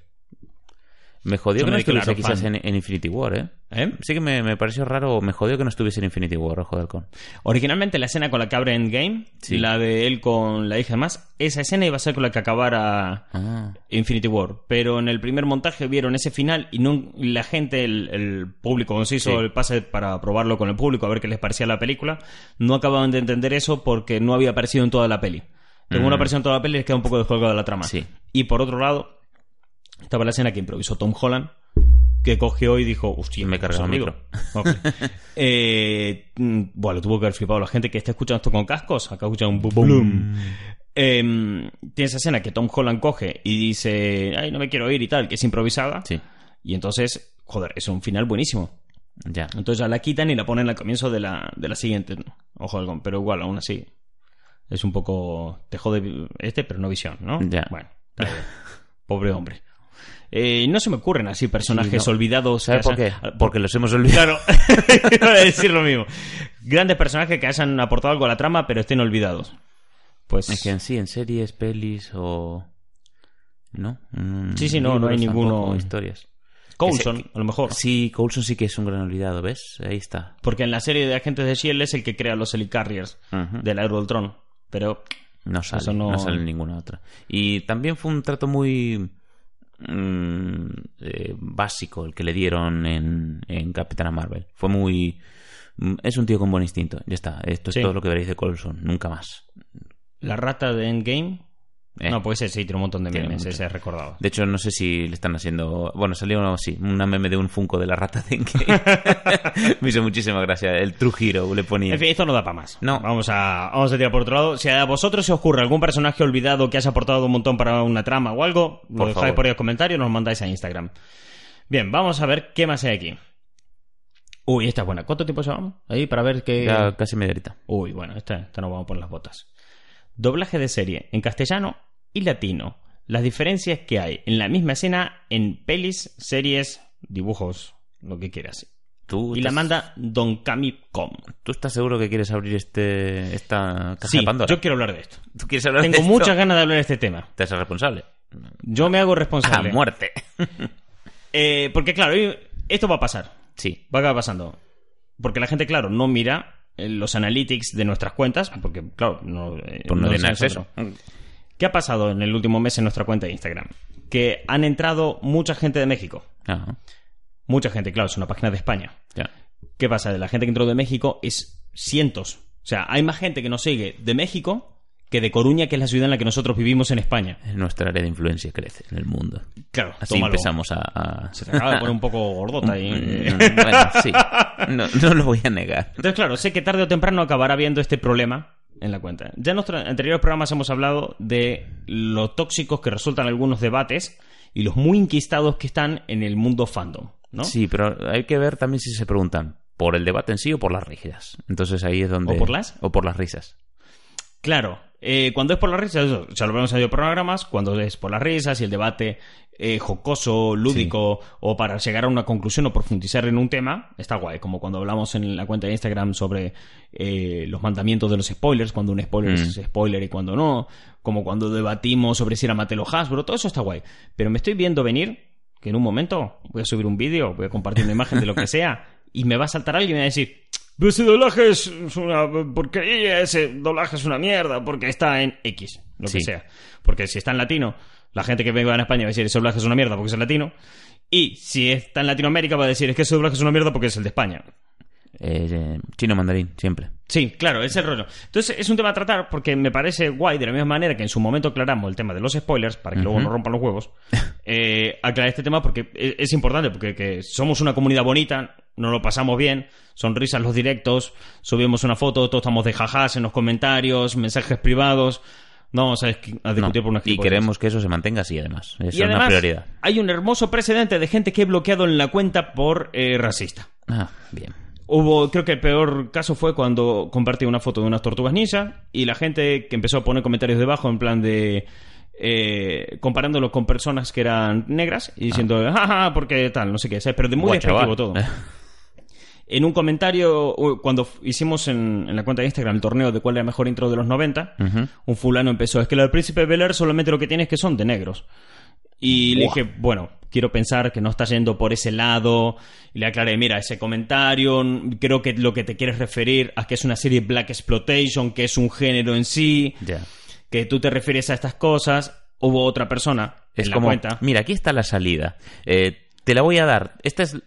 Me jodió Yo que no estuviese quizás en, en Infinity War, ¿eh? ¿Eh? Sí que me, me pareció raro, me jodió que no estuviese en Infinity War, Ojo de Halcón. Originalmente la escena con la que abre Endgame, Sí. la de él con la hija más, esa escena iba a ser con la que acabara Ah. Infinity War. Pero en el primer montaje vieron ese final y no, la gente, el, el público, cuando se hizo Sí. el pase para probarlo con el público, a ver qué les parecía la película, no acababan de entender eso porque no había aparecido en toda la peli. Como Mm. no apareció en toda la peli, les queda un poco descolgado de la trama. Sí. Y por otro lado, estaba la escena que improvisó Tom Holland, que cogió y dijo, hostia, Me he cargado el amigo. micro. Ok. Eh, mm, bueno, tuvo que haber flipado la gente que está escuchando esto con cascos. Acá escucha un boom. boom. Eh, tiene esa escena que Tom Holland coge y dice, ay, no me quiero ir y tal, que es improvisada. Sí, Y entonces, joder, es un final buenísimo. ya. Entonces ya la quitan y la ponen al comienzo de la, de la siguiente. Ojo, algo, pero igual, aún así. Es un poco. Te jode este, pero no visión, ¿no? Ya. Bueno, está bien. Pobre hombre. Eh, no se me ocurren así personajes Sí, no. olvidados. ¿Sabes por qué? hayan- Porque los hemos olvidado. Claro, decir lo mismo. Grandes personajes que hayan aportado algo a la trama, pero estén olvidados. Pues. Es que en sí, en series, pelis o... ¿No? Mm, Sí, sí, no, no hay ninguno. historias. Coulson, a lo mejor. Sí, Coulson sí que es un gran olvidado, ¿ves? Ahí está. Porque en la serie de Agentes de S.H.I.E.L.D. es el que crea los Helicarriers Ujú. de la Ultron. Pero. No sale, Eso no- no... sale en ninguna otra. Y también fue un trato muy mm, eh, básico el que le dieron en, en Capitana Marvel. Fue muy... mm, Es un tío con buen instinto. Ya está. Esto es Sí. todo lo que veréis de Coulson. Nunca más. La rata de Endgame. Eh. No, pues ese sí tiene un montón de memes, ese es recordado. De hecho, no sé si le están haciendo. Bueno, salió sí, una meme de un Funko de la rata Endgame. Me hizo muchísima gracia. El True Hero le ponía. En fin, esto no da para más. No. Vamos a, vamos a tirar por otro lado. Si a vosotros se os ocurre algún personaje olvidado que haya aportado un montón para una trama o algo, lo Por dejáis favor. por ahí en los comentarios y nos mandáis a Instagram. Bien, vamos a ver qué más hay aquí. Uy, esta es buena. ¿Cuánto tiempo llevamos? Ahí para ver qué. Ya casi media horita. Uy, bueno, esta, esta nos vamos por las botas. Doblaje de serie en castellano y latino. Las diferencias que hay en la misma escena en pelis, series, dibujos, lo que quieras. ¿Tú Y la manda Don Camicom. ¿Tú estás seguro que quieres abrir este esta caja Sí, de Pandora? yo quiero hablar de esto. ¿Tú quieres hablar de Tengo esto? muchas ganas de hablar de este tema. Te haces responsable. Yo me hago A responsable. muerte. Eh, porque, claro, esto va a pasar. sí. Va a acabar pasando. Porque la gente, claro, no mira los analytics de nuestras cuentas, porque, claro, no, eh, Pues no, no tiene es acceso. nosotros. ¿Qué ha pasado en el último mes en nuestra cuenta de Instagram? Que han entrado mucha gente de México. Ajá. Mucha gente, claro, es una página de España. Ya. ¿Qué pasa? La gente que entró de México es cientos. O sea, hay más gente que nos sigue de México que de Coruña, que es la ciudad en la que nosotros vivimos en España. Nuestra área de influencia crece en el mundo. Claro, Así tómalo. empezamos a... a- Se te acaba de poner un poco gordota ahí. Bueno, sí. No, no lo voy a negar. Entonces, claro, sé que tarde o temprano acabará viendo este problema en la cuenta. Ya en nuestros anteriores programas hemos hablado de lo tóxicos que resultan algunos debates y los muy inquistados que están en el mundo fandom, ¿no? Sí, pero hay que ver también si se preguntan por el debate en sí o por las risas. Entonces ahí es donde... ¿O por las? O por las risas. Claro, eh, cuando es por las risas, eso, ya lo vemos en los programas, cuando es por las risas y el debate eh, jocoso, lúdico, o para llegar a una conclusión o profundizar en un tema, está guay. Como cuando hablamos en la cuenta de Instagram sobre eh, los mandamientos de los spoilers, cuando un spoiler Mm. es spoiler y cuando no, como cuando debatimos sobre si era Matelo Hasbro, todo eso está guay. Pero me estoy viendo venir que en un momento voy a subir un vídeo, voy a compartir una imagen de lo que sea, y me va a saltar alguien y me va a decir, "Pero ese doblaje es una porquería, ese doblaje es una mierda, porque está en X, lo Sí. que sea. Porque si está en latino, la gente que venga en España va a decir, ese doblaje es una mierda porque es en latino. Y si está en Latinoamérica va a decir, es que ese doblaje es una mierda porque es el de España. Eh, eh, chino mandarín, siempre. Sí, claro, es el rollo. Entonces es un tema a tratar porque me parece guay, de la misma manera que en su momento aclaramos el tema de los spoilers, para que luego no rompan los huevos, eh, aclarar este tema porque es, es importante, porque que somos una comunidad bonita, nos lo pasamos bien, sonrisas los directos, subimos una foto, todos estamos de jajás en los comentarios, mensajes privados, no vamos a, a No, discutir por una y queremos que eso se mantenga así, además. Eso Y es además, una prioridad. hay un hermoso precedente de gente que he bloqueado en la cuenta por eh, racista. Ah, bien. Hubo, creo que el peor caso fue cuando compartí una foto de unas tortugas ninja y la gente que empezó a poner comentarios debajo en plan de eh, comparándolo con personas que eran negras y diciendo, jaja, porque tal, no sé qué, ¿sabes? pero de muy despectivo todo. En un comentario, cuando hicimos en, en la cuenta de Instagram el torneo de cuál era mejor intro de los 90, Ujú. un fulano empezó, es que la del príncipe Bel Air solamente lo que tiene es que son de negros. Y le dije, bueno, quiero pensar que no está yendo por ese lado. Y le aclaré, mira, ese comentario, creo que lo que te quieres referir a que es una serie Black Exploitation, que es un género en sí, que tú te refieres a estas cosas. Hubo otra persona Es en la como, cuenta. mira, aquí está la salida. Eh, te la voy a dar. Esta es,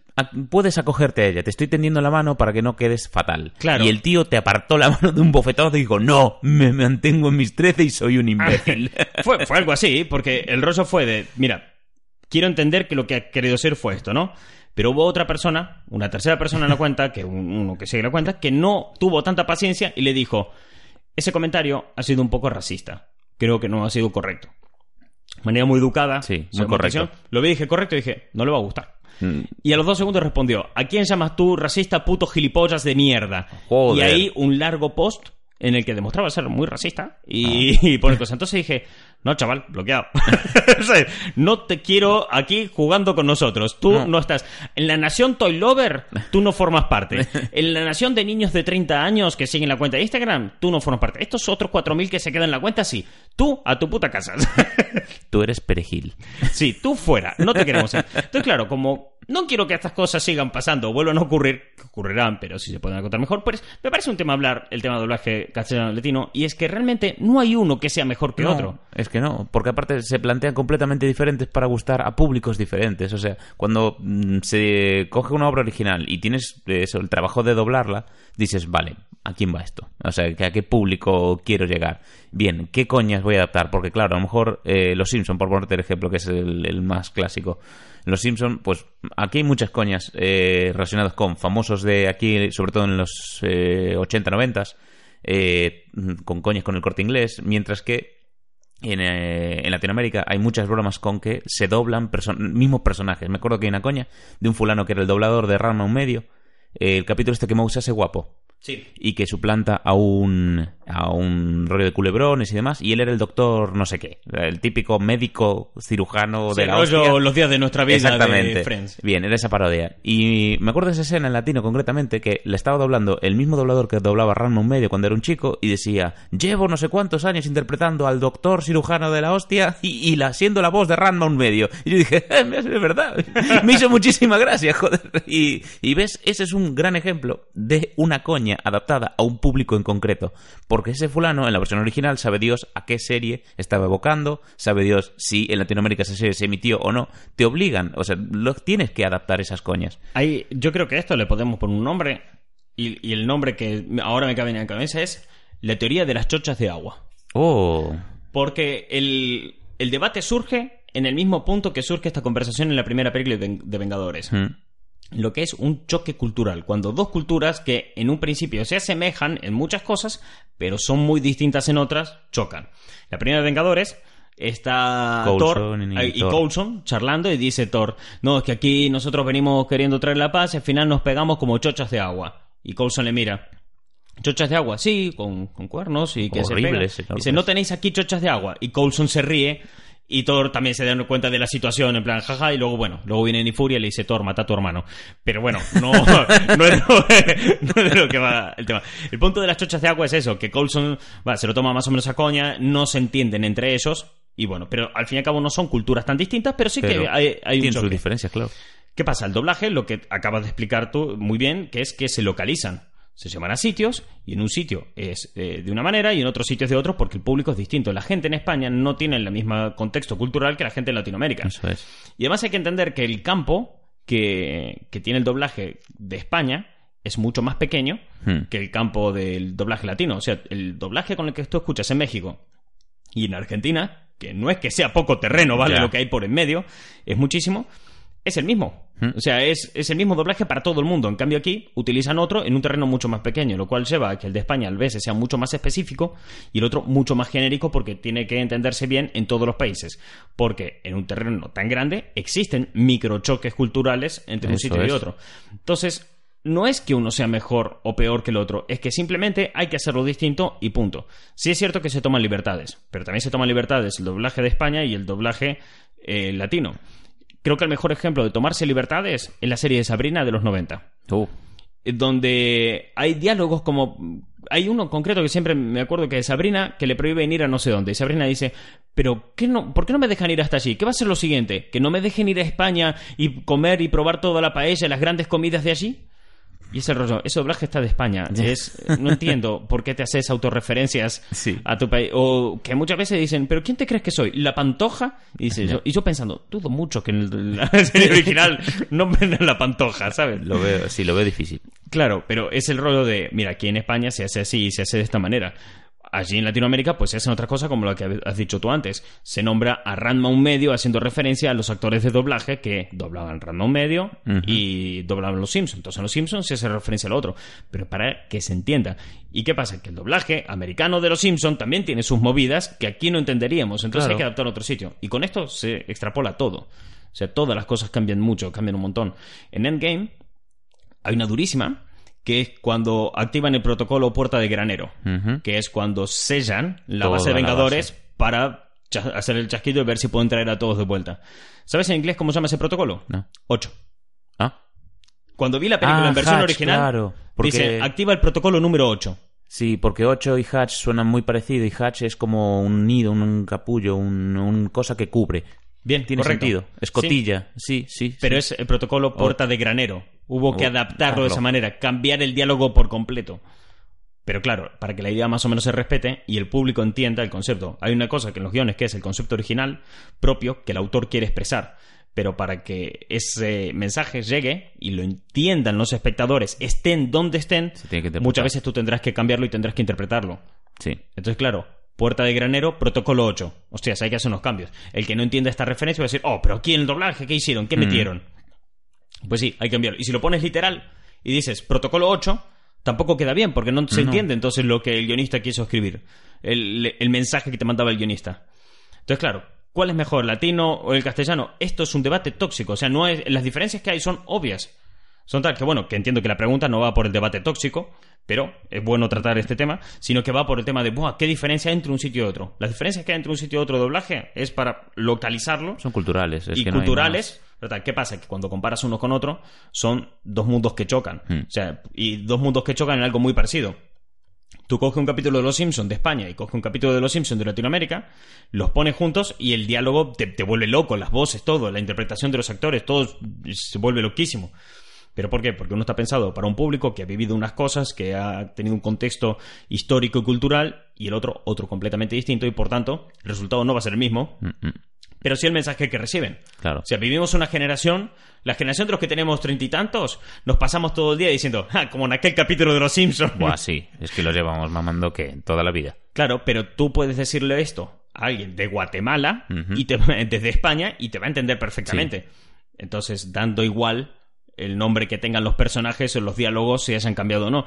puedes acogerte a ella. Te estoy tendiendo la mano para que no quedes fatal. Claro. Y el tío te apartó la mano de un bofetazo y dijo, no, me mantengo en mis trece y soy un imbécil. fue, fue algo así, porque el rollo fue de, mira, quiero entender que lo que ha querido ser fue esto, ¿no? Pero hubo otra persona, una tercera persona en la cuenta, que un- uno que sigue la cuenta, que no tuvo tanta paciencia y le dijo, ese comentario ha sido un poco racista. Creo que no ha sido correcto. Manera muy educada. Sí, muy correcto. Lo vi, dije correcto y dije, no le va a gustar. Mm, Y a los dos segundos respondió, ¿a quién llamas tú racista, puto gilipollas de mierda? Joder. Y ahí un largo post en el que demostraba ser muy racista y, y pone cosas. Entonces dije, no, chaval, bloqueado. O sea, no te quiero aquí jugando con nosotros. Tú no. No. estás. En la nación Toy Lover, tú no formas parte. En la nación de niños de 30 años que siguen la cuenta de Instagram, tú no formas parte. Estos otros 4.000 que se quedan en la cuenta, sí. Tú a tu puta casa. tú eres perejil. Sí, tú fuera, no te queremos. Entonces, claro, como no quiero que estas cosas sigan pasando o vuelvan a ocurrir, que ocurrirán, pero si se pueden acotar mejor, pues me parece un tema hablar el tema de doblaje castellano-latino, y es que realmente no hay uno que sea mejor que No, otro. Es que no, porque aparte se plantean completamente diferentes para gustar a públicos diferentes. O sea, cuando mm, se coge una obra original y tienes eh, el trabajo de doblarla, dices, vale, ¿a quién va esto? O sea, ¿que ¿a qué público quiero llegar? Bien, ¿qué coñas voy a adaptar? Porque claro, a lo mejor eh, Los Simpson, por ponerte el ejemplo, que es el, más clásico. Los Simpson, pues aquí hay muchas coñas eh, relacionadas con famosos de aquí, sobre todo en los eh, 80, 90 eh, con coñas con el corte inglés, mientras que en, eh, en Latinoamérica hay muchas bromas con que se doblan mismos personajes. Me acuerdo que hay una coña de un fulano que era el doblador de Rama un medio, eh, el capítulo este que Mouse hace guapo Sí. y que suplanta a un a un rollo de culebrones y demás y él era el doctor no sé qué el típico médico cirujano de la rollo hostia. los días de nuestra vida Exactamente. de Friends. Bien, era esa parodia. Y me acuerdo de esa escena en latino concretamente que le estaba doblando el mismo doblador que doblaba Ranma un medio cuando era un chico y decía, llevo no sé cuántos años interpretando al doctor cirujano de la hostia y, y la, siendo la voz de Ranma un medio. Y yo dije, "Eh, es verdad. Me hizo muchísima gracia, joder. Y, y ves, ese es un gran ejemplo de una coña Adaptada a un público en concreto. Porque ese fulano, en la versión original, sabe Dios a qué serie estaba evocando, sabe Dios si en Latinoamérica esa serie se emitió o no. Te obligan, o sea, lo, tienes que adaptar esas coñas. Hay, yo creo que a esto le podemos poner un nombre, y, y el nombre que ahora me cabe en la cabeza es la teoría de las chochas de agua. Oh. Porque el, el debate surge en el mismo punto que surge esta conversación en la primera película de, de Vengadores. Mm. Lo que es un choque cultural, cuando dos culturas que en un principio se asemejan en muchas cosas, pero son muy distintas en otras, chocan. La primera de Vengadores está Coulson Thor y y, Thor. Coulson charlando y dice Thor, no, es que aquí nosotros venimos queriendo traer la paz y al final nos pegamos como chochas de agua. Y Coulson le mira, chochas de agua, sí, con, con cuernos y que Horribles, se pegan. enormes. Dice, no tenéis aquí chochas de agua. Y Coulson se ríe y Thor también se da cuenta de la situación, en plan, jaja, y luego, bueno, luego viene Nifuria y le dice, Thor, mata a tu hermano. Pero bueno, no, no, es, lo, no es lo que va el tema. El punto de las chochas de agua es eso, que Coulson va, se lo toma más o menos a coña, no se entienden entre ellos, y bueno, pero al fin y al cabo no son culturas tan distintas, pero sí que hay, hay un tiene sus diferencias, claro. ¿Qué pasa? El doblaje, lo que acabas de explicar tú muy bien, que es que se localizan. Se llaman a sitios y en un sitio es eh, de una manera y en otro sitio es de otro porque el público es distinto. La gente en España no tiene el mismo contexto cultural que la gente en Latinoamérica. Eso es. Y además hay que entender que el campo que, que tiene el doblaje de España es mucho más pequeño Hmm. que el campo del doblaje latino. O sea, el doblaje con el que tú escuchas en México y en Argentina, que no es que sea poco terreno, ¿vale? Lo que hay por en medio, es muchísimo, es el mismo. O sea, es, es el mismo doblaje para todo el mundo. En cambio, aquí utilizan otro en un terreno mucho más pequeño, lo cual lleva a que el de España al veces sea mucho más específico y el otro mucho más genérico porque tiene que entenderse bien en todos los países. Porque en un terreno tan grande existen microchoques culturales entre un sitio y otro. Entonces, no es que uno sea mejor o peor que el otro, es que simplemente hay que hacerlo distinto y punto. Sí es cierto que se toman libertades, pero también se toman libertades el doblaje de España y el doblaje eh, latino. Creo que el mejor ejemplo de tomarse libertades es la serie de Sabrina de los 90 Uh, donde hay diálogos como hay uno concreto que siempre me acuerdo que es Sabrina que le prohíben ir a no sé dónde y Sabrina dice pero ¿qué no, ¿por qué no me dejan ir hasta allí? ¿qué va a ser lo siguiente? ¿que no me dejen ir a España y comer y probar toda la paella y las grandes comidas de allí? Y ese rollo, ese doblaje está de España. Es, no entiendo por qué te haces autorreferencias Sí. a tu país. O que muchas veces dicen, ¿pero quién te crees que soy? ¿La pantoja? Y, yo, y yo pensando, dudo mucho que en el- la serie original nombren a la pantoja, ¿sabes? lo veo, sí, lo veo difícil. Claro, pero es el rollo de, mira, aquí en España se hace así y se hace de esta manera. Allí en Latinoamérica, pues se hacen otra cosa como lo que has dicho tú antes. Se nombra a Ranma un medio haciendo referencia a los actores de doblaje que doblaban Ranma un medio y doblaban los Simpsons. Entonces en los Simpsons se hace referencia al otro. Pero para que se entienda. ¿Y qué pasa? Que el doblaje americano de los Simpsons también tiene sus movidas que aquí no entenderíamos. Entonces Claro. hay que adaptar a otro sitio. Y con esto se extrapola todo. O sea, todas las cosas cambian mucho, cambian un montón. En Endgame hay una durísima que es cuando activan el protocolo puerta de granero, que es cuando sellan la Toda base de Vengadores base. para hacer el chasquido y ver si pueden traer a todos de vuelta. ¿Sabes en inglés cómo se llama ese protocolo? No. 8. Ah, Cuando vi la película Ah, en versión Hatch, original, claro, porque- dice activa el protocolo número 8. sí, porque 8 y Hatch suenan muy parecidos y Hatch es como un nido, un, un capullo, un, un cosa que cubre. Bien, Tiene correcto. sentido. Escotilla, sí, sí. Pero sí. es el protocolo puerta de granero. Hubo que Oh, adaptarlo de esa manera, cambiar el diálogo por completo. Pero claro, para que la idea más o menos se respete y el público entienda el concepto. Hay una cosa que en los guiones que es el concepto original propio que el autor quiere expresar. Pero para que ese mensaje llegue y lo entiendan los espectadores, estén donde estén, muchas veces tú tendrás que cambiarlo y tendrás que interpretarlo. Sí. Entonces, claro, puerta de granero, protocolo 8. Hostias, hay que hacer unos cambios. El que no entienda esta referencia va a decir, oh, pero aquí en el doblaje, ¿qué hicieron? ¿Qué Mm. metieron? Pues sí, hay que cambiarlo. Y si lo pones literal y dices protocolo 8, tampoco queda bien, porque no se No. entiende entonces lo que el guionista quiso escribir. El, el mensaje que te mandaba el guionista. Entonces, claro, ¿cuál es mejor, latino o el castellano? Esto es un debate tóxico. O sea, no es, las diferencias que hay son obvias. Son tal que, bueno, que entiendo que la pregunta no va por el debate tóxico, pero es bueno tratar este tema, sino que va por el tema de, Buah, ¿qué diferencia hay entre un sitio y otro? Las diferencias que hay entre un sitio y otro doblaje es para localizarlo Son culturales. Es y que no hay culturales. ¿verdad? ¿Qué pasa? Que cuando comparas uno con otro, son dos mundos que chocan. Hmm. O sea, y dos mundos que chocan en algo muy parecido. Tú coges un capítulo de Los Simpsons de España y coges un capítulo de Los Simpsons de Latinoamérica, los pones juntos y el diálogo te, te vuelve loco, las voces, todo, la interpretación de los actores, todo se vuelve loquísimo. ¿Pero por qué? Porque uno está pensado para un público que ha vivido unas cosas, que ha tenido un contexto histórico y cultural, y el otro otro completamente distinto, y por tanto el resultado no va a ser el mismo, Mm, mm. pero sí el mensaje que reciben. Claro. O sea, vivimos una generación, la generación de los que tenemos treinta y tantos, nos pasamos todo el día diciendo, ah, como en aquel capítulo de Los Simpsons. Buah, sí, es que lo llevamos mamando que toda la vida. Claro, pero tú puedes decirle esto a alguien de Guatemala y te, desde España y te va a entender perfectamente. Entonces, dando igual el nombre que tengan los personajes o los diálogos, si se han cambiado o no.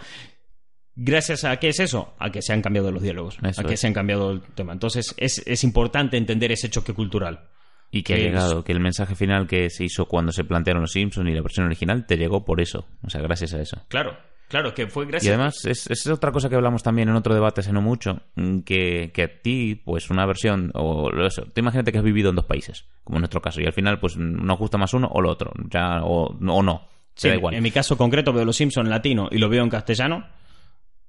Gracias a qué es eso? A que se han cambiado los diálogos, Eso a que es. se han cambiado el tema. Entonces, es, es importante entender ese choque cultural. Y que ha llegado, que el mensaje final que se hizo cuando se plantearon los Simpsons y la versión original te llegó por eso. O sea, gracias a eso. Claro, claro, que fue gracias Y además, es, es otra cosa que hablamos también en otro debate hace no mucho, mm, que, que a ti, pues una versión, o eso, tú imagínate que has vivido en dos países, como en nuestro caso, y al final, pues nos gusta más uno o lo otro, ya, o, o no, Sí, da igual. En mi caso concreto veo Los Simpsons en latino y lo veo en castellano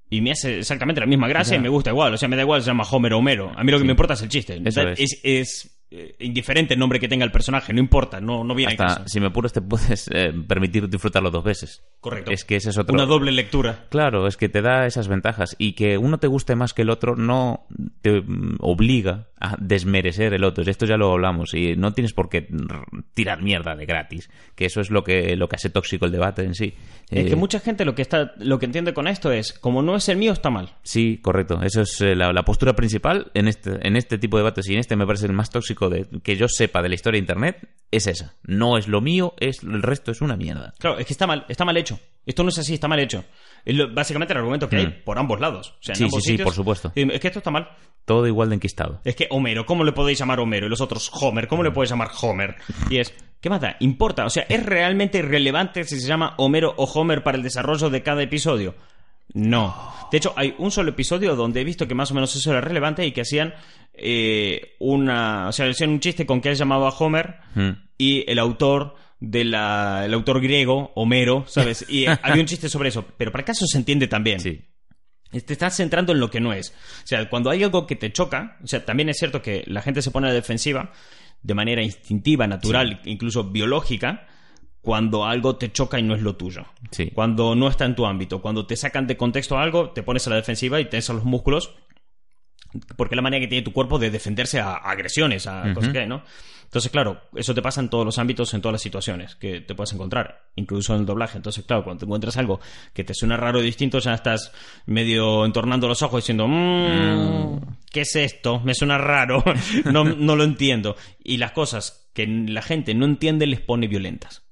y me hace exactamente la misma gracia y me gusta igual. O sea, me da igual si se llama Homer o Homero. A mí lo que Sí. me importa es el chiste. Eso Da- es. es, es, eh, indiferente el nombre que tenga el personaje, no importa, no, no viene al Hasta, caso. si me apuras, te puedes eh, permitir disfrutarlo dos veces. Correcto. Es que ese es otro... Una doble lectura. Claro, es que te da esas ventajas y que uno te guste más que el otro no te mm, obliga a desmerecer el otro. Esto ya lo hablamos y no tienes por qué tirar mierda de gratis, que eso es lo que lo que hace tóxico el debate en sí. Es Eh, que mucha gente lo que está, lo que entiende con esto es, como no es el mío, está mal. Sí, correcto. Eso es eh, la, la postura principal en este, en este tipo de debates y en este me parece el más tóxico de que yo sepa de la historia de Internet es esa. No es lo mío, es el resto es una mierda. Claro, es que está mal, está mal hecho. Esto no es así, está mal hecho. Es lo- básicamente el argumento que hay Mm. por ambos lados. O sea, en Sí, ambos sí, sí, por supuesto. Es que esto está mal. Todo igual de enquistado. Es que Homero, ¿cómo le podéis llamar Homero? Y los otros Homer, ¿cómo le podéis llamar Homer? Y es, ¿qué más da? Importa, o sea, ¿es realmente irrelevante si se llama Homero o Homer para el desarrollo de cada episodio? No. De hecho, hay un solo episodio donde he visto que más o menos eso era relevante y que hacían eh, una. O sea, hacían un chiste con que él llamaba a Homer Mm. y el autor de la, el autor griego, Homero, ¿sabes? Y eh, había un chiste sobre eso. Pero para caso se entiende también Sí. te estás centrando en lo que no es. O sea, cuando hay algo que te choca, o sea, también es cierto que la gente se pone a la defensiva de manera instintiva, natural, incluso biológica, cuando algo te choca y no es lo tuyo. Sí. Cuando no está en tu ámbito. Cuando te sacan de contexto algo, te pones a la defensiva y tensas los músculos. Porque es la manera que tiene tu cuerpo de defenderse a, agresiones, a cosas que hay, ¿no? Entonces, claro, eso te pasa en todos los ámbitos, en todas las situaciones que te puedes encontrar, incluso en el doblaje. Entonces, claro, cuando te encuentras algo que te suena raro o distinto, ya estás medio entornando los ojos diciendo, "Mm, ¿qué es esto? Me suena raro, no, no lo entiendo. Y las cosas que la gente no entiende les pone violentas.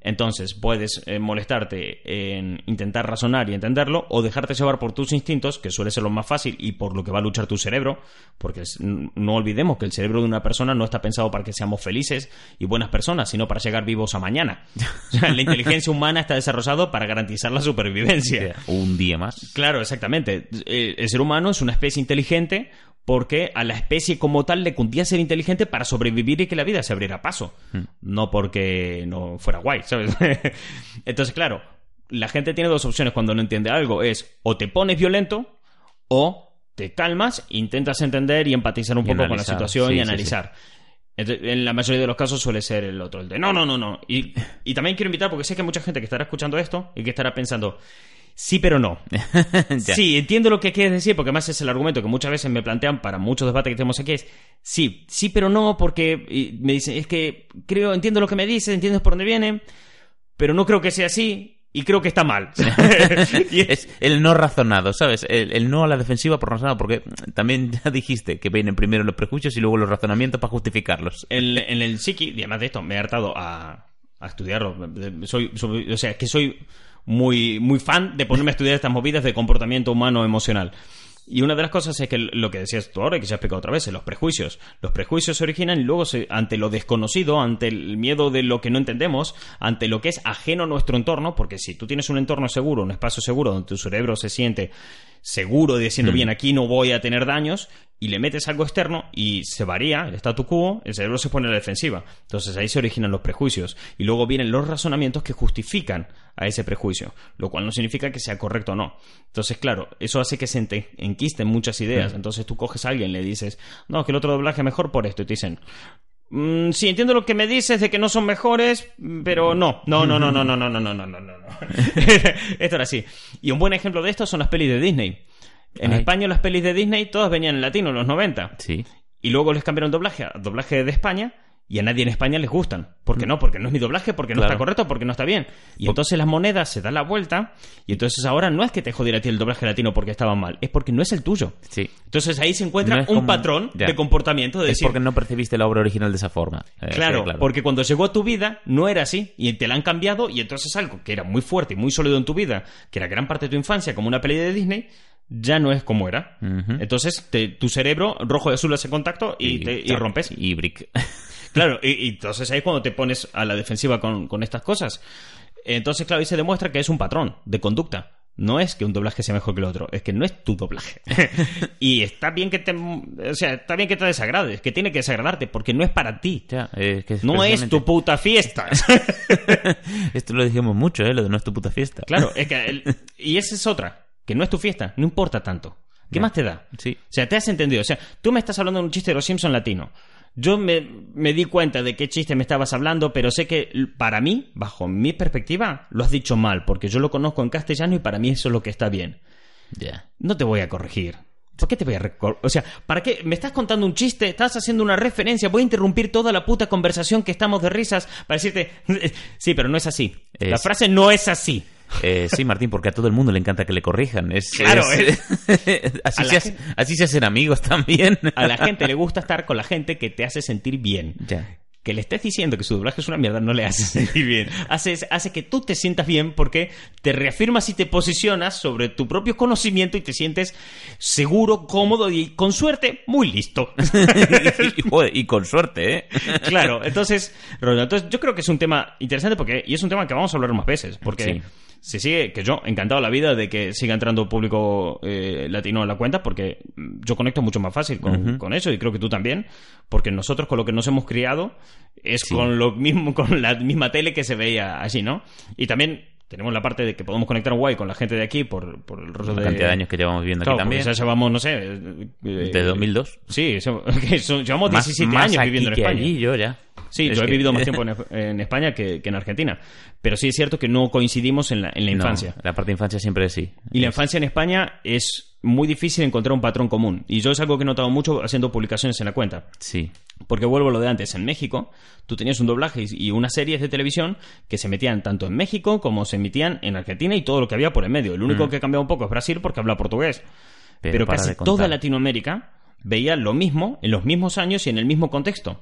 Entonces puedes eh, molestarte en intentar razonar y entenderlo o dejarte llevar por tus instintos, que suele ser lo más fácil y por lo que va a luchar tu cerebro, porque no olvidemos que el cerebro de una persona no está pensado para que seamos felices y buenas personas, sino para llegar vivos a mañana. O sea, la inteligencia humana está desarrollado para garantizar la supervivencia. Un día más. Claro, exactamente. El, el ser humano es una especie inteligente porque a la especie como tal le cundía ser inteligente para sobrevivir y que la vida se abriera paso. No porque no fuera guay, ¿sabes? Entonces, claro, la gente tiene dos opciones cuando no entiende algo. Es o te pones violento o te calmas, intentas entender y empatizar un Y poco con la situación Sí, y sí, analizar. En la mayoría de los casos suele ser el otro, el de no, no, no, no. Y, y también quiero invitar, porque sé que hay mucha gente que estará escuchando esto y que estará pensando, sí, pero no. Sí, entiendo lo que quieres decir, porque además es el argumento que muchas veces me plantean para muchos debates que tenemos aquí, es sí, sí, pero no, porque me dicen, es que creo, entiendo lo que me dices, entiendes por dónde viene, pero no creo que sea así y creo que está mal. y es- Es el no razonado, ¿sabes? El, el no a la defensiva por razonado, porque también ya dijiste que vienen primero los prejuicios y luego los razonamientos para justificarlos. en, en el psiqui, y además de esto, me he hartado a, a estudiarlo. Soy, soy- o sea, que soy muy, muy fan de ponerme a estudiar estas movidas de comportamiento humano emocional. Y una de las cosas es que lo que decías tú ahora y que se ha explicado otra vez, los prejuicios. Los prejuicios se originan y luego se- ante lo desconocido, ante el miedo de lo que no entendemos, ante lo que es ajeno a nuestro entorno, porque si tú tienes un entorno seguro, un espacio seguro donde tu cerebro se siente seguro diciendo, bien, aquí no voy a tener daños, y le metes algo externo y se varía el statu quo, el cerebro se pone a la defensiva. Entonces ahí se originan los prejuicios. Y luego vienen los razonamientos que justifican a ese prejuicio, lo cual no significa que sea correcto o no. Entonces, claro, eso hace que se enquisten muchas ideas. Entonces tú coges a alguien y le dices, no, que el otro doblaje es mejor por esto, y te dicen, Mm, sí, entiendo lo que me dices de que no son mejores, pero no. No, no, no, no, no, no, no, no, no, no, no. esto era así. Y un buen ejemplo de esto son las pelis de Disney. En Ay. España las pelis de Disney todas venían en latino en los 90. Sí. Y luego les cambiaron doblaje a doblaje de España y a nadie en España les gustan. ¿Por qué no? Porque no es mi doblaje, porque no Claro. está correcto, porque no está bien. Y entonces las monedas se dan la vuelta y entonces ahora no es que te jodiera a ti el doblaje latino porque estaba mal, es porque no es el tuyo. Sí. Entonces ahí se encuentra No un como- patrón ya. de comportamiento de Es decir, porque no percibiste la obra original de esa forma. Eh, Claro, sí, porque cuando llegó a tu vida no era así y te la han cambiado y entonces algo que era muy fuerte y muy sólido en tu vida, que era gran parte de tu infancia como una peli de Disney, ya no es como era. Entonces te- tu cerebro rojo y azul hace contacto y, te- y rompes. Y brick. Claro, y, y entonces ahí es cuando te pones a la defensiva con, con estas cosas. Entonces, claro, ahí se demuestra que es un patrón de conducta. No es que un doblaje sea mejor que el otro, es que no es tu doblaje. y está bien que te, o sea, está bien que te desagrades, que tiene que desagradarte, porque no es para ti. Ya, que No es tu puta fiesta. Esto lo dijimos mucho, ¿eh? Lo de no es tu puta fiesta. claro, es que el- y esa es otra, que no es tu fiesta, no importa tanto. ¿Qué más te da? Sí. O sea, te has entendido. O sea, tú me estás hablando de un chiste de los Simpson latino. Yo me, me di cuenta de qué chiste me estabas hablando, pero sé que para mí, bajo mi perspectiva, lo has dicho mal, porque yo lo conozco en castellano y para mí eso es lo que está bien. Ya. No te voy a corregir. ¿Por qué te voy a O sea, ¿para qué? ¿Me estás contando un chiste? ¿Estás haciendo una referencia? Voy a interrumpir toda la puta conversación que estamos de risas para decirte... Sí, pero no es así. La frase no es así. Eh, sí, Martín, porque a todo el mundo le encanta que le corrijan. Es, Claro, es- así, se hace- gente- así se hacen amigos también. A la gente le gusta estar con la gente que te hace sentir bien. Ya. que le estés diciendo que su doblaje es una mierda no le hace sentir bien. Hace, hace que tú te sientas bien porque te reafirmas y te posicionas sobre tu propio conocimiento y te sientes seguro, cómodo y con suerte muy listo. y, joder, y con suerte, ¿eh? claro, entonces, Rollo, entonces yo creo que es un tema interesante porque y es un tema que vamos a hablar más veces porque Sí. Se sigue que yo encantado la vida de que siga entrando público eh, latino a la cuenta porque yo conecto mucho más fácil con, con eso y creo que tú también porque nosotros con lo que nos hemos criado es Sí. con lo mismo con la misma tele que se veía allí, ¿no? Y también tenemos la parte de que podemos conectar guay con la gente de aquí por, por el rollo La de cantidad de años que llevamos viviendo Claro, aquí también. ya llevamos, no sé... eh, De 2002. Sí, que llevamos Más- 17 más años aquí viviendo en que España. allí, yo ya. Sí, Es yo he vivido más tiempo en, en España que, que en Argentina. Pero sí es cierto que no coincidimos en la, en la No, infancia. la parte de infancia siempre sí. Y la infancia en España es muy difícil encontrar un patrón común. Y yo es algo que he notado mucho haciendo publicaciones en la cuenta. Sí. Porque vuelvo a lo de antes. En México, tú tenías un doblaje y unas series de televisión que se metían tanto en México como se emitían en Argentina y todo lo que había por en medio. El único que ha cambiado un poco es Brasil porque habla portugués. Pero casi toda Latinoamérica veía lo mismo en los mismos años y en el mismo contexto.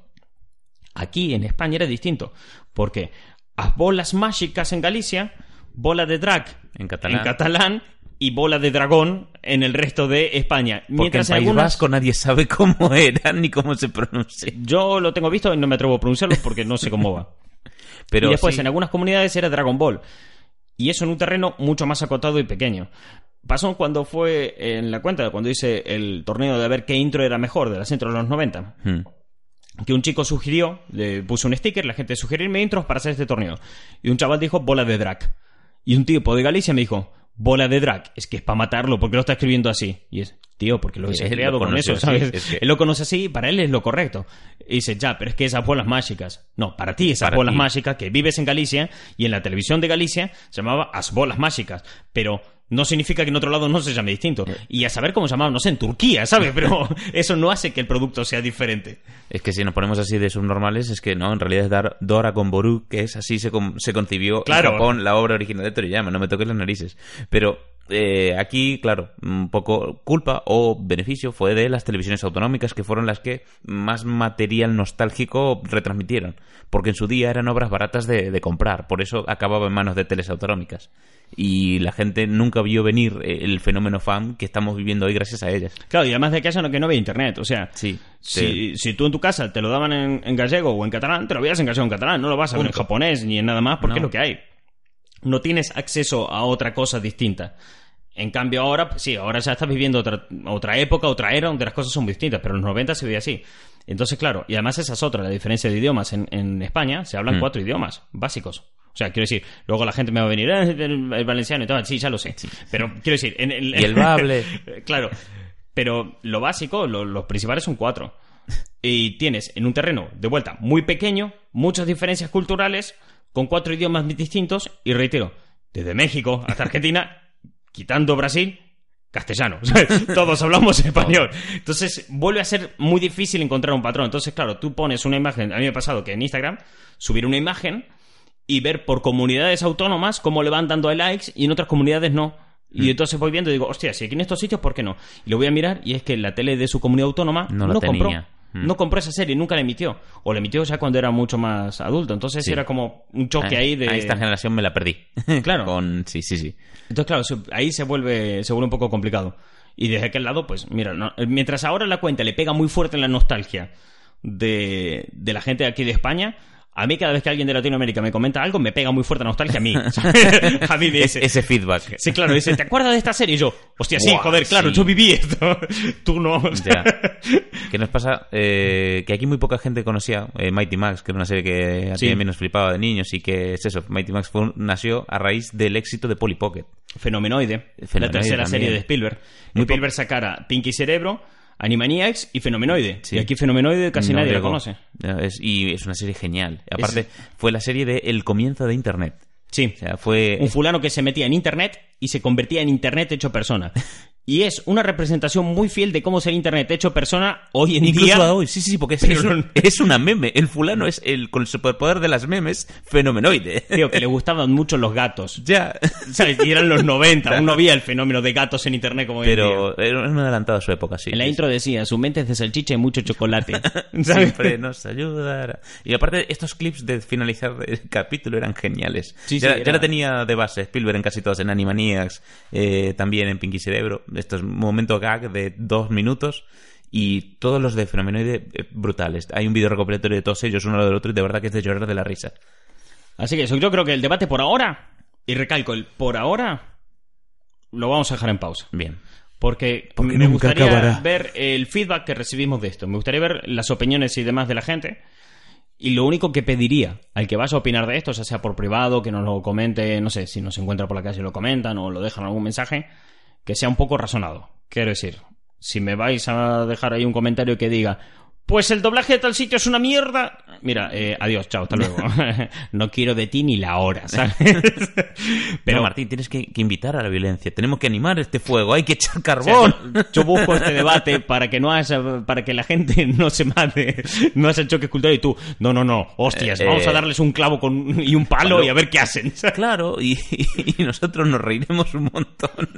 Aquí en España era distinto, porque las bolas mágicas en Galicia, bola de drag En catalán. en catalán y bola de dragón en el resto de España. Porque Mientras en País algunas- Vasco nadie sabe cómo era ni cómo se pronuncia. yo lo tengo visto y no me atrevo a pronunciarlo porque no sé cómo va. Pero y después sí, en algunas comunidades era Dragon Ball. Y eso en un terreno mucho más acotado y pequeño. Pasó cuando fue en la cuenta, cuando hice el torneo de ver qué intro era mejor de las intros de los 90. Hmm. Que un chico sugirió, le puso un sticker, la gente sugerirme intros para hacer este torneo. Y un chaval dijo bola de drag. Y un tipo de Galicia me dijo, bola de drag, es que es para matarlo, porque lo está escribiendo así. Y es, tío, porque lo he creado con eso, ¿sabes? es que- Él lo conoce así y para él es lo correcto. Y dice, ya, pero es que esas bolas mágicas. No, para ti esas Para bolas mágicas que vives en Galicia y en la televisión de Galicia se llamaba as bolas mágicas. Pero no significa que en otro lado no se llame distinto. Y a saber cómo se llamaba, no sé, en Turquía, ¿sabes? Pero eso no hace que el producto sea diferente. Es que si nos ponemos así de subnormales, es que no, en realidad es dar Dora con Boru, que es así se, con- se concibió Claro. en Japón la obra original de Toriyama, no me toques las narices. Pero eh, aquí, claro, un poco culpa o beneficio fue de las televisiones autonómicas, que fueron las que más material nostálgico retransmitieron, porque en su día eran obras baratas de, de comprar, por eso acababa en manos de teles autonómicas. Y la gente nunca vio venir eh, el fenómeno fan que estamos viviendo hoy gracias a ellas. Claro, y además de que haya no, que no había internet. O sea, Sí, si, si tú en tu casa te lo daban en, en gallego o en catalán, te lo veías en gallego o en catalán. No lo vas a ver en japonés ni en nada más porque No. es lo que hay. No tienes acceso a otra cosa distinta. En cambio ahora, sí, ahora ya estás viviendo otra, otra época, otra era donde las cosas son distintas, pero en los 90 se veía así. Entonces, claro, y además esa es otra, la diferencia de idiomas. En, en España se hablan Mm. cuatro idiomas básicos. O sea, quiero decir, luego la gente me va a venir, "Eh, el, el valenciano y tal, sí, ya lo sé. Pero quiero decir, en, en- Y el bable. claro, pero lo básico, lo- los principales son cuatro. y tienes en un terreno de vuelta muy pequeño, muchas diferencias culturales, con cuatro idiomas distintos, y reitero, desde México hasta Argentina, quitando Brasil, castellano. Todos hablamos español. Entonces vuelve a ser muy difícil encontrar un patrón. Entonces, claro, tú pones una imagen, a mí me ha pasado que en Instagram, subir una imagen y ver por comunidades autónomas cómo le van dando a likes y en otras comunidades no. Y entonces voy viendo y digo, hostia, si aquí en estos sitios, ¿por qué no? Y lo voy a mirar y es que la tele de su comunidad autónoma No no, lo compró. tenía. Mm. No compró esa serie, nunca la emitió. O la emitió ya cuando era mucho más adulto. Entonces Sí. era como un choque ahí de... A esta generación me la perdí. Claro. Con... Sí, sí, sí. Entonces, claro, ahí se vuelve, se vuelve un poco complicado. Y desde aquel lado, pues, mira, no- mientras ahora la cuenta le pega muy fuerte en la nostalgia de, de la gente de aquí de España, a mí cada vez que alguien de Latinoamérica me comenta algo, me pega muy fuerte la nostalgia a mí. a mí me Es- dice... ese feedback. Sí, claro, dice, ¿te acuerdas de esta serie? Y yo, hostia, sí, Buah, joder, claro, sí. yo viví esto. Tú no. Ya. ¿Qué nos pasa? Eh, que aquí muy poca gente conocía eh, Mighty Max, que era una serie que a Sí. también nos flipaba de niños y que es eso. Mighty Max fue un- nació a raíz del éxito de Polly Pocket. Fenomenoide, la Fenomenoide tercera también. serie de Spielberg. Muy Spielberg sacara Pinky Cerebro, Animaniacs y Fenomenoide. Sí. Y aquí Fenomenoide casi No nadie llegó. lo conoce. Es- y es una serie genial. Aparte, fue la serie de El comienzo de Internet. Sí. O sea, fue... un fulano que se metía en internet y se convertía en internet hecho persona. Y es una representación muy fiel de cómo ser internet hecho persona hoy en Incluso día. a hoy, sí, sí, porque es, Pero es un- es una meme. El fulano es el con el superpoder de las memes fenomenoide. Tío, que le gustaban mucho los gatos. ya. ¿Sabes? Y eran los 90, aún no había el fenómeno de gatos en internet como hoy en día. Pero era un adelantado a su época, sí. En la intro decía, su mente es de salchicha y mucho chocolate. Siempre nos ayudará. Y aparte, estos clips de finalizar el capítulo eran geniales. Sí, ya, sí, ya era- la tenía de base Spielberg en casi todas, en Animaniacs, eh, también en Pinky Cerebro. Esto es un momento gag de dos minutos. Y todos los de Fenomenoide eh, brutales. Hay un vídeo recopilatorio de todos ellos, uno al lado del otro, y de verdad que es de llorar de la risa. Así que eso, yo creo que el debate por ahora, y recalco, el por ahora, lo vamos a dejar en pausa. Bien. Porque, Porque me nunca gustaría acabará. ver el feedback que recibimos de esto. Me gustaría ver las opiniones y demás de la gente. Y lo único que pediría al que vaya a opinar de esto, ya sea por privado, que nos lo comente, no sé, si nos encuentra por la calle lo comentan o lo dejan algún mensaje, que sea un poco razonado. Quiero decir, si me vais a dejar ahí un comentario que diga, pues el doblaje de tal sitio es una mierda. Mira, eh, adiós, chao, hasta luego. no quiero de ti ni la hora, ¿sabes? Pero Martín, tienes que, que invitar a la violencia. Tenemos que animar este fuego. Hay que echar carbón. Yo busco este debate para que no haya, para que la gente no se mate, no haya choque cultural y tú, no, no, no, hostias, Eh, vamos a eh. darles un clavo con, y un palo Palo. y a ver qué hacen. Claro, y, y nosotros nos reiremos un montón.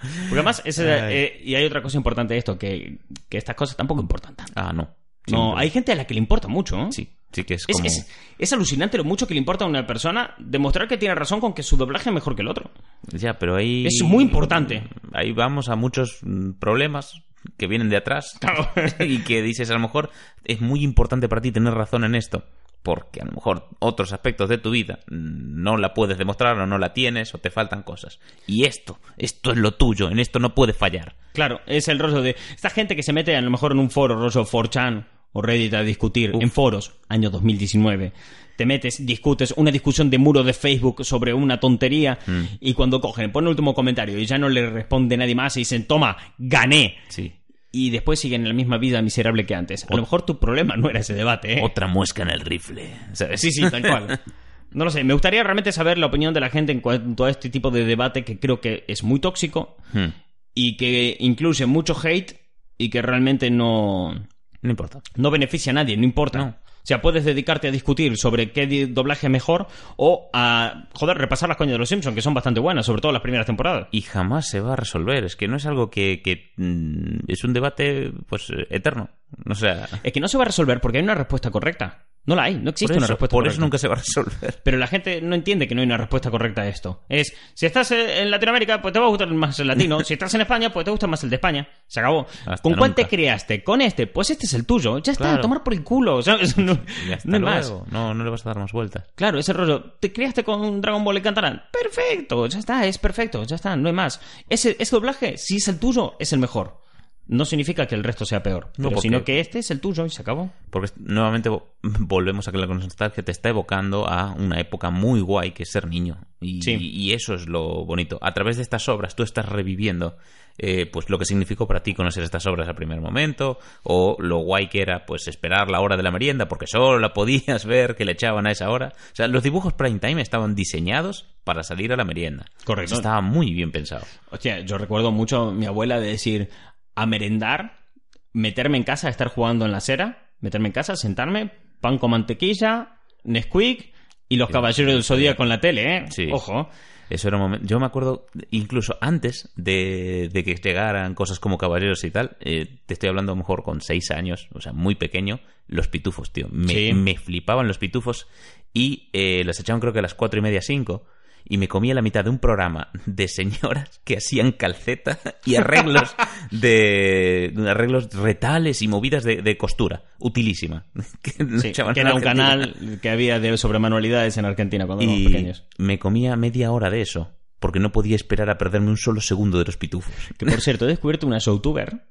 Porque además, ese- eh, y hay otra cosa importante de esto, que, que estas cosas tampoco importan tanto. Ah, no. No, hay gente a la que le importa mucho. ¿eh? Sí, sí que es Es, como... es- es alucinante lo mucho que le importa a una persona demostrar que tiene razón con que su doblaje es mejor que el otro. Ya, pero ahí... Es muy importante. Ahí vamos a muchos mm, problemas que vienen de atrás Claro. y que dices, a lo mejor es muy importante para ti tener razón en esto. Porque a lo mejor otros aspectos de tu vida no la puedes demostrar o no la tienes o te faltan cosas. Y esto, esto es lo tuyo, en esto no puedes fallar. Claro, es el rollo de esta gente que se mete a lo mejor en un foro, rollo 4chan o Reddit a discutir Uf. en foros, año 2019. Te metes, discutes una discusión de muro de Facebook sobre una tontería Mm. y cuando cogen, ponen el último comentario y ya no le responde nadie más y dicen, toma, gané. Sí. Y después siguen en la misma vida miserable que antes. A lo mejor tu problema no era ese debate, ¿eh? Otra muesca en el rifle. ¿sabes? Sí, sí, tal cual. No lo sé, me gustaría realmente saber la opinión de la gente en cuanto a este tipo de debate que creo que es muy tóxico Hmm. y que incluye mucho hate y que realmente no, No importa. no beneficia a nadie, no importa. No. O sea, puedes dedicarte a discutir sobre qué doblaje es mejor o a, joder, repasar las coñas de los Simpsons, que son bastante buenas, sobre todo las primeras temporadas. y jamás se va a resolver. Es que no es algo que, que, mm, es un debate pues eterno. O sea, Es que no se va a resolver porque hay una respuesta correcta. No la hay, no existe por eso, una respuesta por correcta. eso nunca se va a resolver. Pero la gente no entiende que no hay una respuesta correcta a esto. Es, si estás eh, en Latinoamérica, pues te va a gustar más el latino. Si estás en España, pues te gusta más el de España. Se acabó. Hasta ¿Con cuál te creaste? Con este. Pues este es el tuyo. Ya está, Claro. a tomar por el culo. ¿sabes? No, Y hasta no luego. No, no le vas a dar más vueltas. Claro, ese rollo. ¿Te criaste con Dragon Ball y Cantarán? Perfecto, ya está, es perfecto, ya está, no hay más. Ese, ese doblaje, si es el tuyo, es el mejor. No significa que el resto sea peor, No, pero porque- sino que este es el tuyo y se acabó. Porque nuevamente vo- volvemos a que la nostalgia te está evocando a una época muy guay que es ser niño. Y, Sí. y eso es lo bonito. A través de estas obras tú estás reviviendo eh, pues lo que significó para ti conocer estas obras al primer momento, o lo guay que era pues esperar la hora de la merienda, porque solo la podías ver que le echaban a esa hora. O sea, los dibujos prime time estaban diseñados para salir a la merienda. Correcto. Estaba muy bien pensado. Hostia, yo recuerdo mucho a mi abuela de decir a merendar, meterme en casa, estar jugando en la acera, meterme en casa, sentarme, pan con mantequilla, Nesquik y los caballeros del Zodíaco con la tele, ¿eh? Sí. Ojo. Eso era un momento. Yo me acuerdo, incluso antes de, de que llegaran cosas como caballeros y tal, eh, te estoy hablando a lo mejor con seis años, o sea, muy pequeño, los pitufos, tío. Me, Sí. me flipaban los pitufos y eh, las echaban creo que a las cuatro y media, cinco. Y me comía la mitad de un programa de señoras que hacían calceta y arreglos de arreglos retales y movidas de, de costura. Utilísima. Que Sí, era un canal que había de sobre manualidades en Argentina cuando éramos Y pequeños. me comía media hora de eso, porque no podía esperar a perderme un solo segundo de los pitufos. Que por cierto, he descubierto una youtuber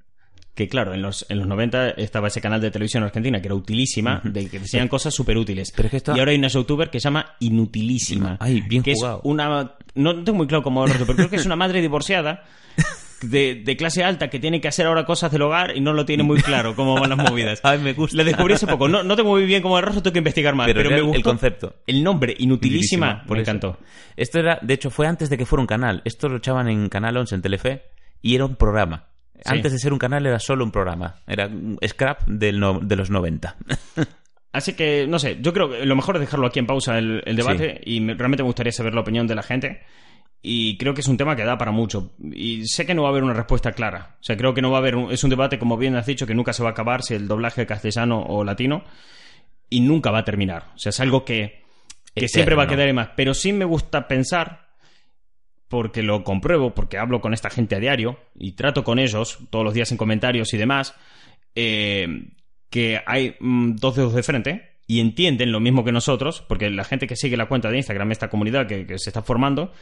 que claro, en los, en los 90 estaba ese canal de televisión argentina que era utilísima, de que decían cosas súper útiles. Pero es que Y ahora hay una youtuber que se llama Inutilísima. Ay, bien que jugado. es una... No tengo muy claro cómo lo pero creo que es una madre divorciada de, de clase alta que tiene que hacer ahora cosas del hogar y no lo tiene muy claro cómo van las movidas. Ay, me gusta. La descubrí hace poco. No, no tengo muy bien cómo el rostro, tengo que investigar más. Pero me el- el gustó concepto. El nombre, Inutilísima, Utilísima, por me encantó. Esto era, de hecho, fue antes de que fuera un canal. Esto lo echaban en Canal 11 en Telefe y era un programa. Antes de ser un canal era solo un programa. Era un scrap del no- de los 90. Así que, no sé, yo creo que lo mejor es dejarlo aquí en pausa el, el debate y me- realmente me gustaría saber la opinión de la gente. Y creo que es un tema que da para mucho. Y sé que no va a haber una respuesta clara. O sea, creo que no va a haber. un- es un debate, como bien has dicho, que nunca se va a acabar si el doblaje castellano o latino. Y nunca va a terminar. O sea, es algo que, que Eterno. siempre va a quedar en más. Pero sí me gusta pensar, porque lo compruebo, porque hablo con esta gente a diario y trato con ellos todos los días en comentarios y demás, eh, que hay mm, dos dedos de frente y entienden lo mismo que nosotros, porque la gente que sigue la cuenta de Instagram, esta comunidad que, que se está formando,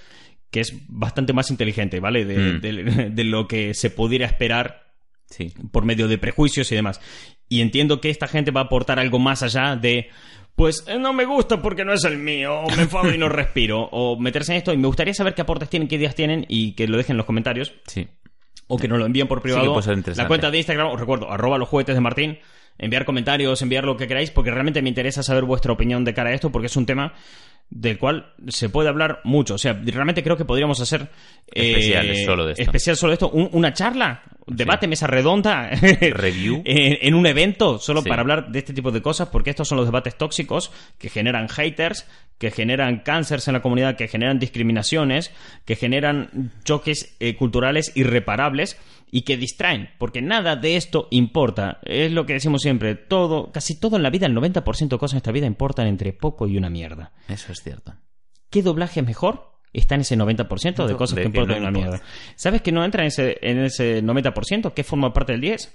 que es bastante más inteligente, ¿vale? De, Mm. de- de lo que se pudiera esperar Sí. por medio de prejuicios y demás. Y entiendo que esta gente va a aportar algo más allá de, pues eh, no me gusta porque no es el mío, o me enfado y no respiro, o meterse en esto. Y me gustaría saber qué aportes tienen, qué ideas tienen y que lo dejen en los comentarios Sí. o que nos lo envíen por privado. interesante. la cuenta de Instagram, os recuerdo, arroba los juguetes de Martín. Enviar comentarios, enviar lo que queráis, porque realmente me interesa saber vuestra opinión de cara a esto, porque es un tema del cual se puede hablar mucho. O sea, realmente creo que podríamos hacer eh, Especiales solo de esto. Especial solo de esto, Un- una charla, debate, mesa redonda, Review. en, en un evento solo Sí. para hablar de este tipo de cosas, porque estos son los debates tóxicos que generan haters, que generan cánceres en la comunidad, que generan discriminaciones, que generan choques eh, culturales irreparables y que distraen, porque nada de esto importa. Es lo que decimos siempre, todo, casi todo en la vida, el 90% de cosas en esta vida importan entre poco y una mierda. Eso es cierto. ¿Qué doblaje es mejor? Está en ese 90% de cosas de que importan no una mierda. ¿Sabes que no entra en ese, en ese 90%? ¿Qué forma parte del 10%?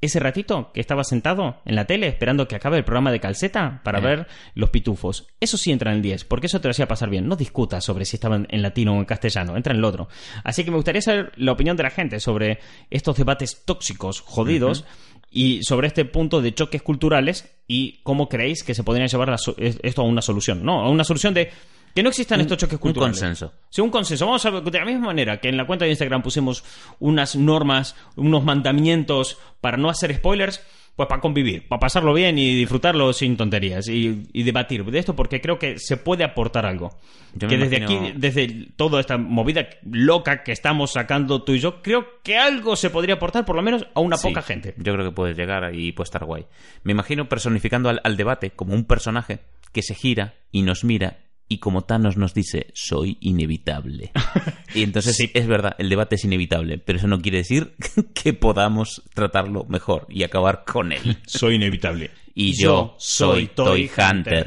Ese ratito que estaba sentado en la tele esperando que acabe el programa de calceta para Eh. ver los pitufos. Eso sí entra en el 10, porque eso te lo hacía pasar bien. No discutas sobre si estaban en latino o en castellano, entra en el otro. Así que me gustaría saber la opinión de la gente sobre estos debates tóxicos, jodidos, y sobre este punto de choques culturales y cómo creéis que se podría llevar la so- esto a una solución. No, a una solución de que no existan estos choques un culturales. consenso. Sí, un consenso. Vamos a ver, de la misma manera que en la cuenta de Instagram pusimos unas normas, unos mandamientos para no hacer spoilers, pues para convivir, para pasarlo bien y disfrutarlo sin tonterías y, y debatir de esto porque creo que se puede aportar algo. Yo que desde imagino- aquí, desde toda esta movida loca que estamos sacando tú y yo, creo que algo se podría aportar por lo menos a una Sí, poca gente. Yo creo que puedes llegar y puede estar guay. Me imagino personificando al, al debate como un personaje que se gira y nos mira y como Thanos nos dice, soy inevitable. y entonces Sí. es verdad, el debate es inevitable, pero eso no quiere decir que podamos tratarlo mejor y acabar con él. Soy inevitable. Y yo soy Toy Hunter.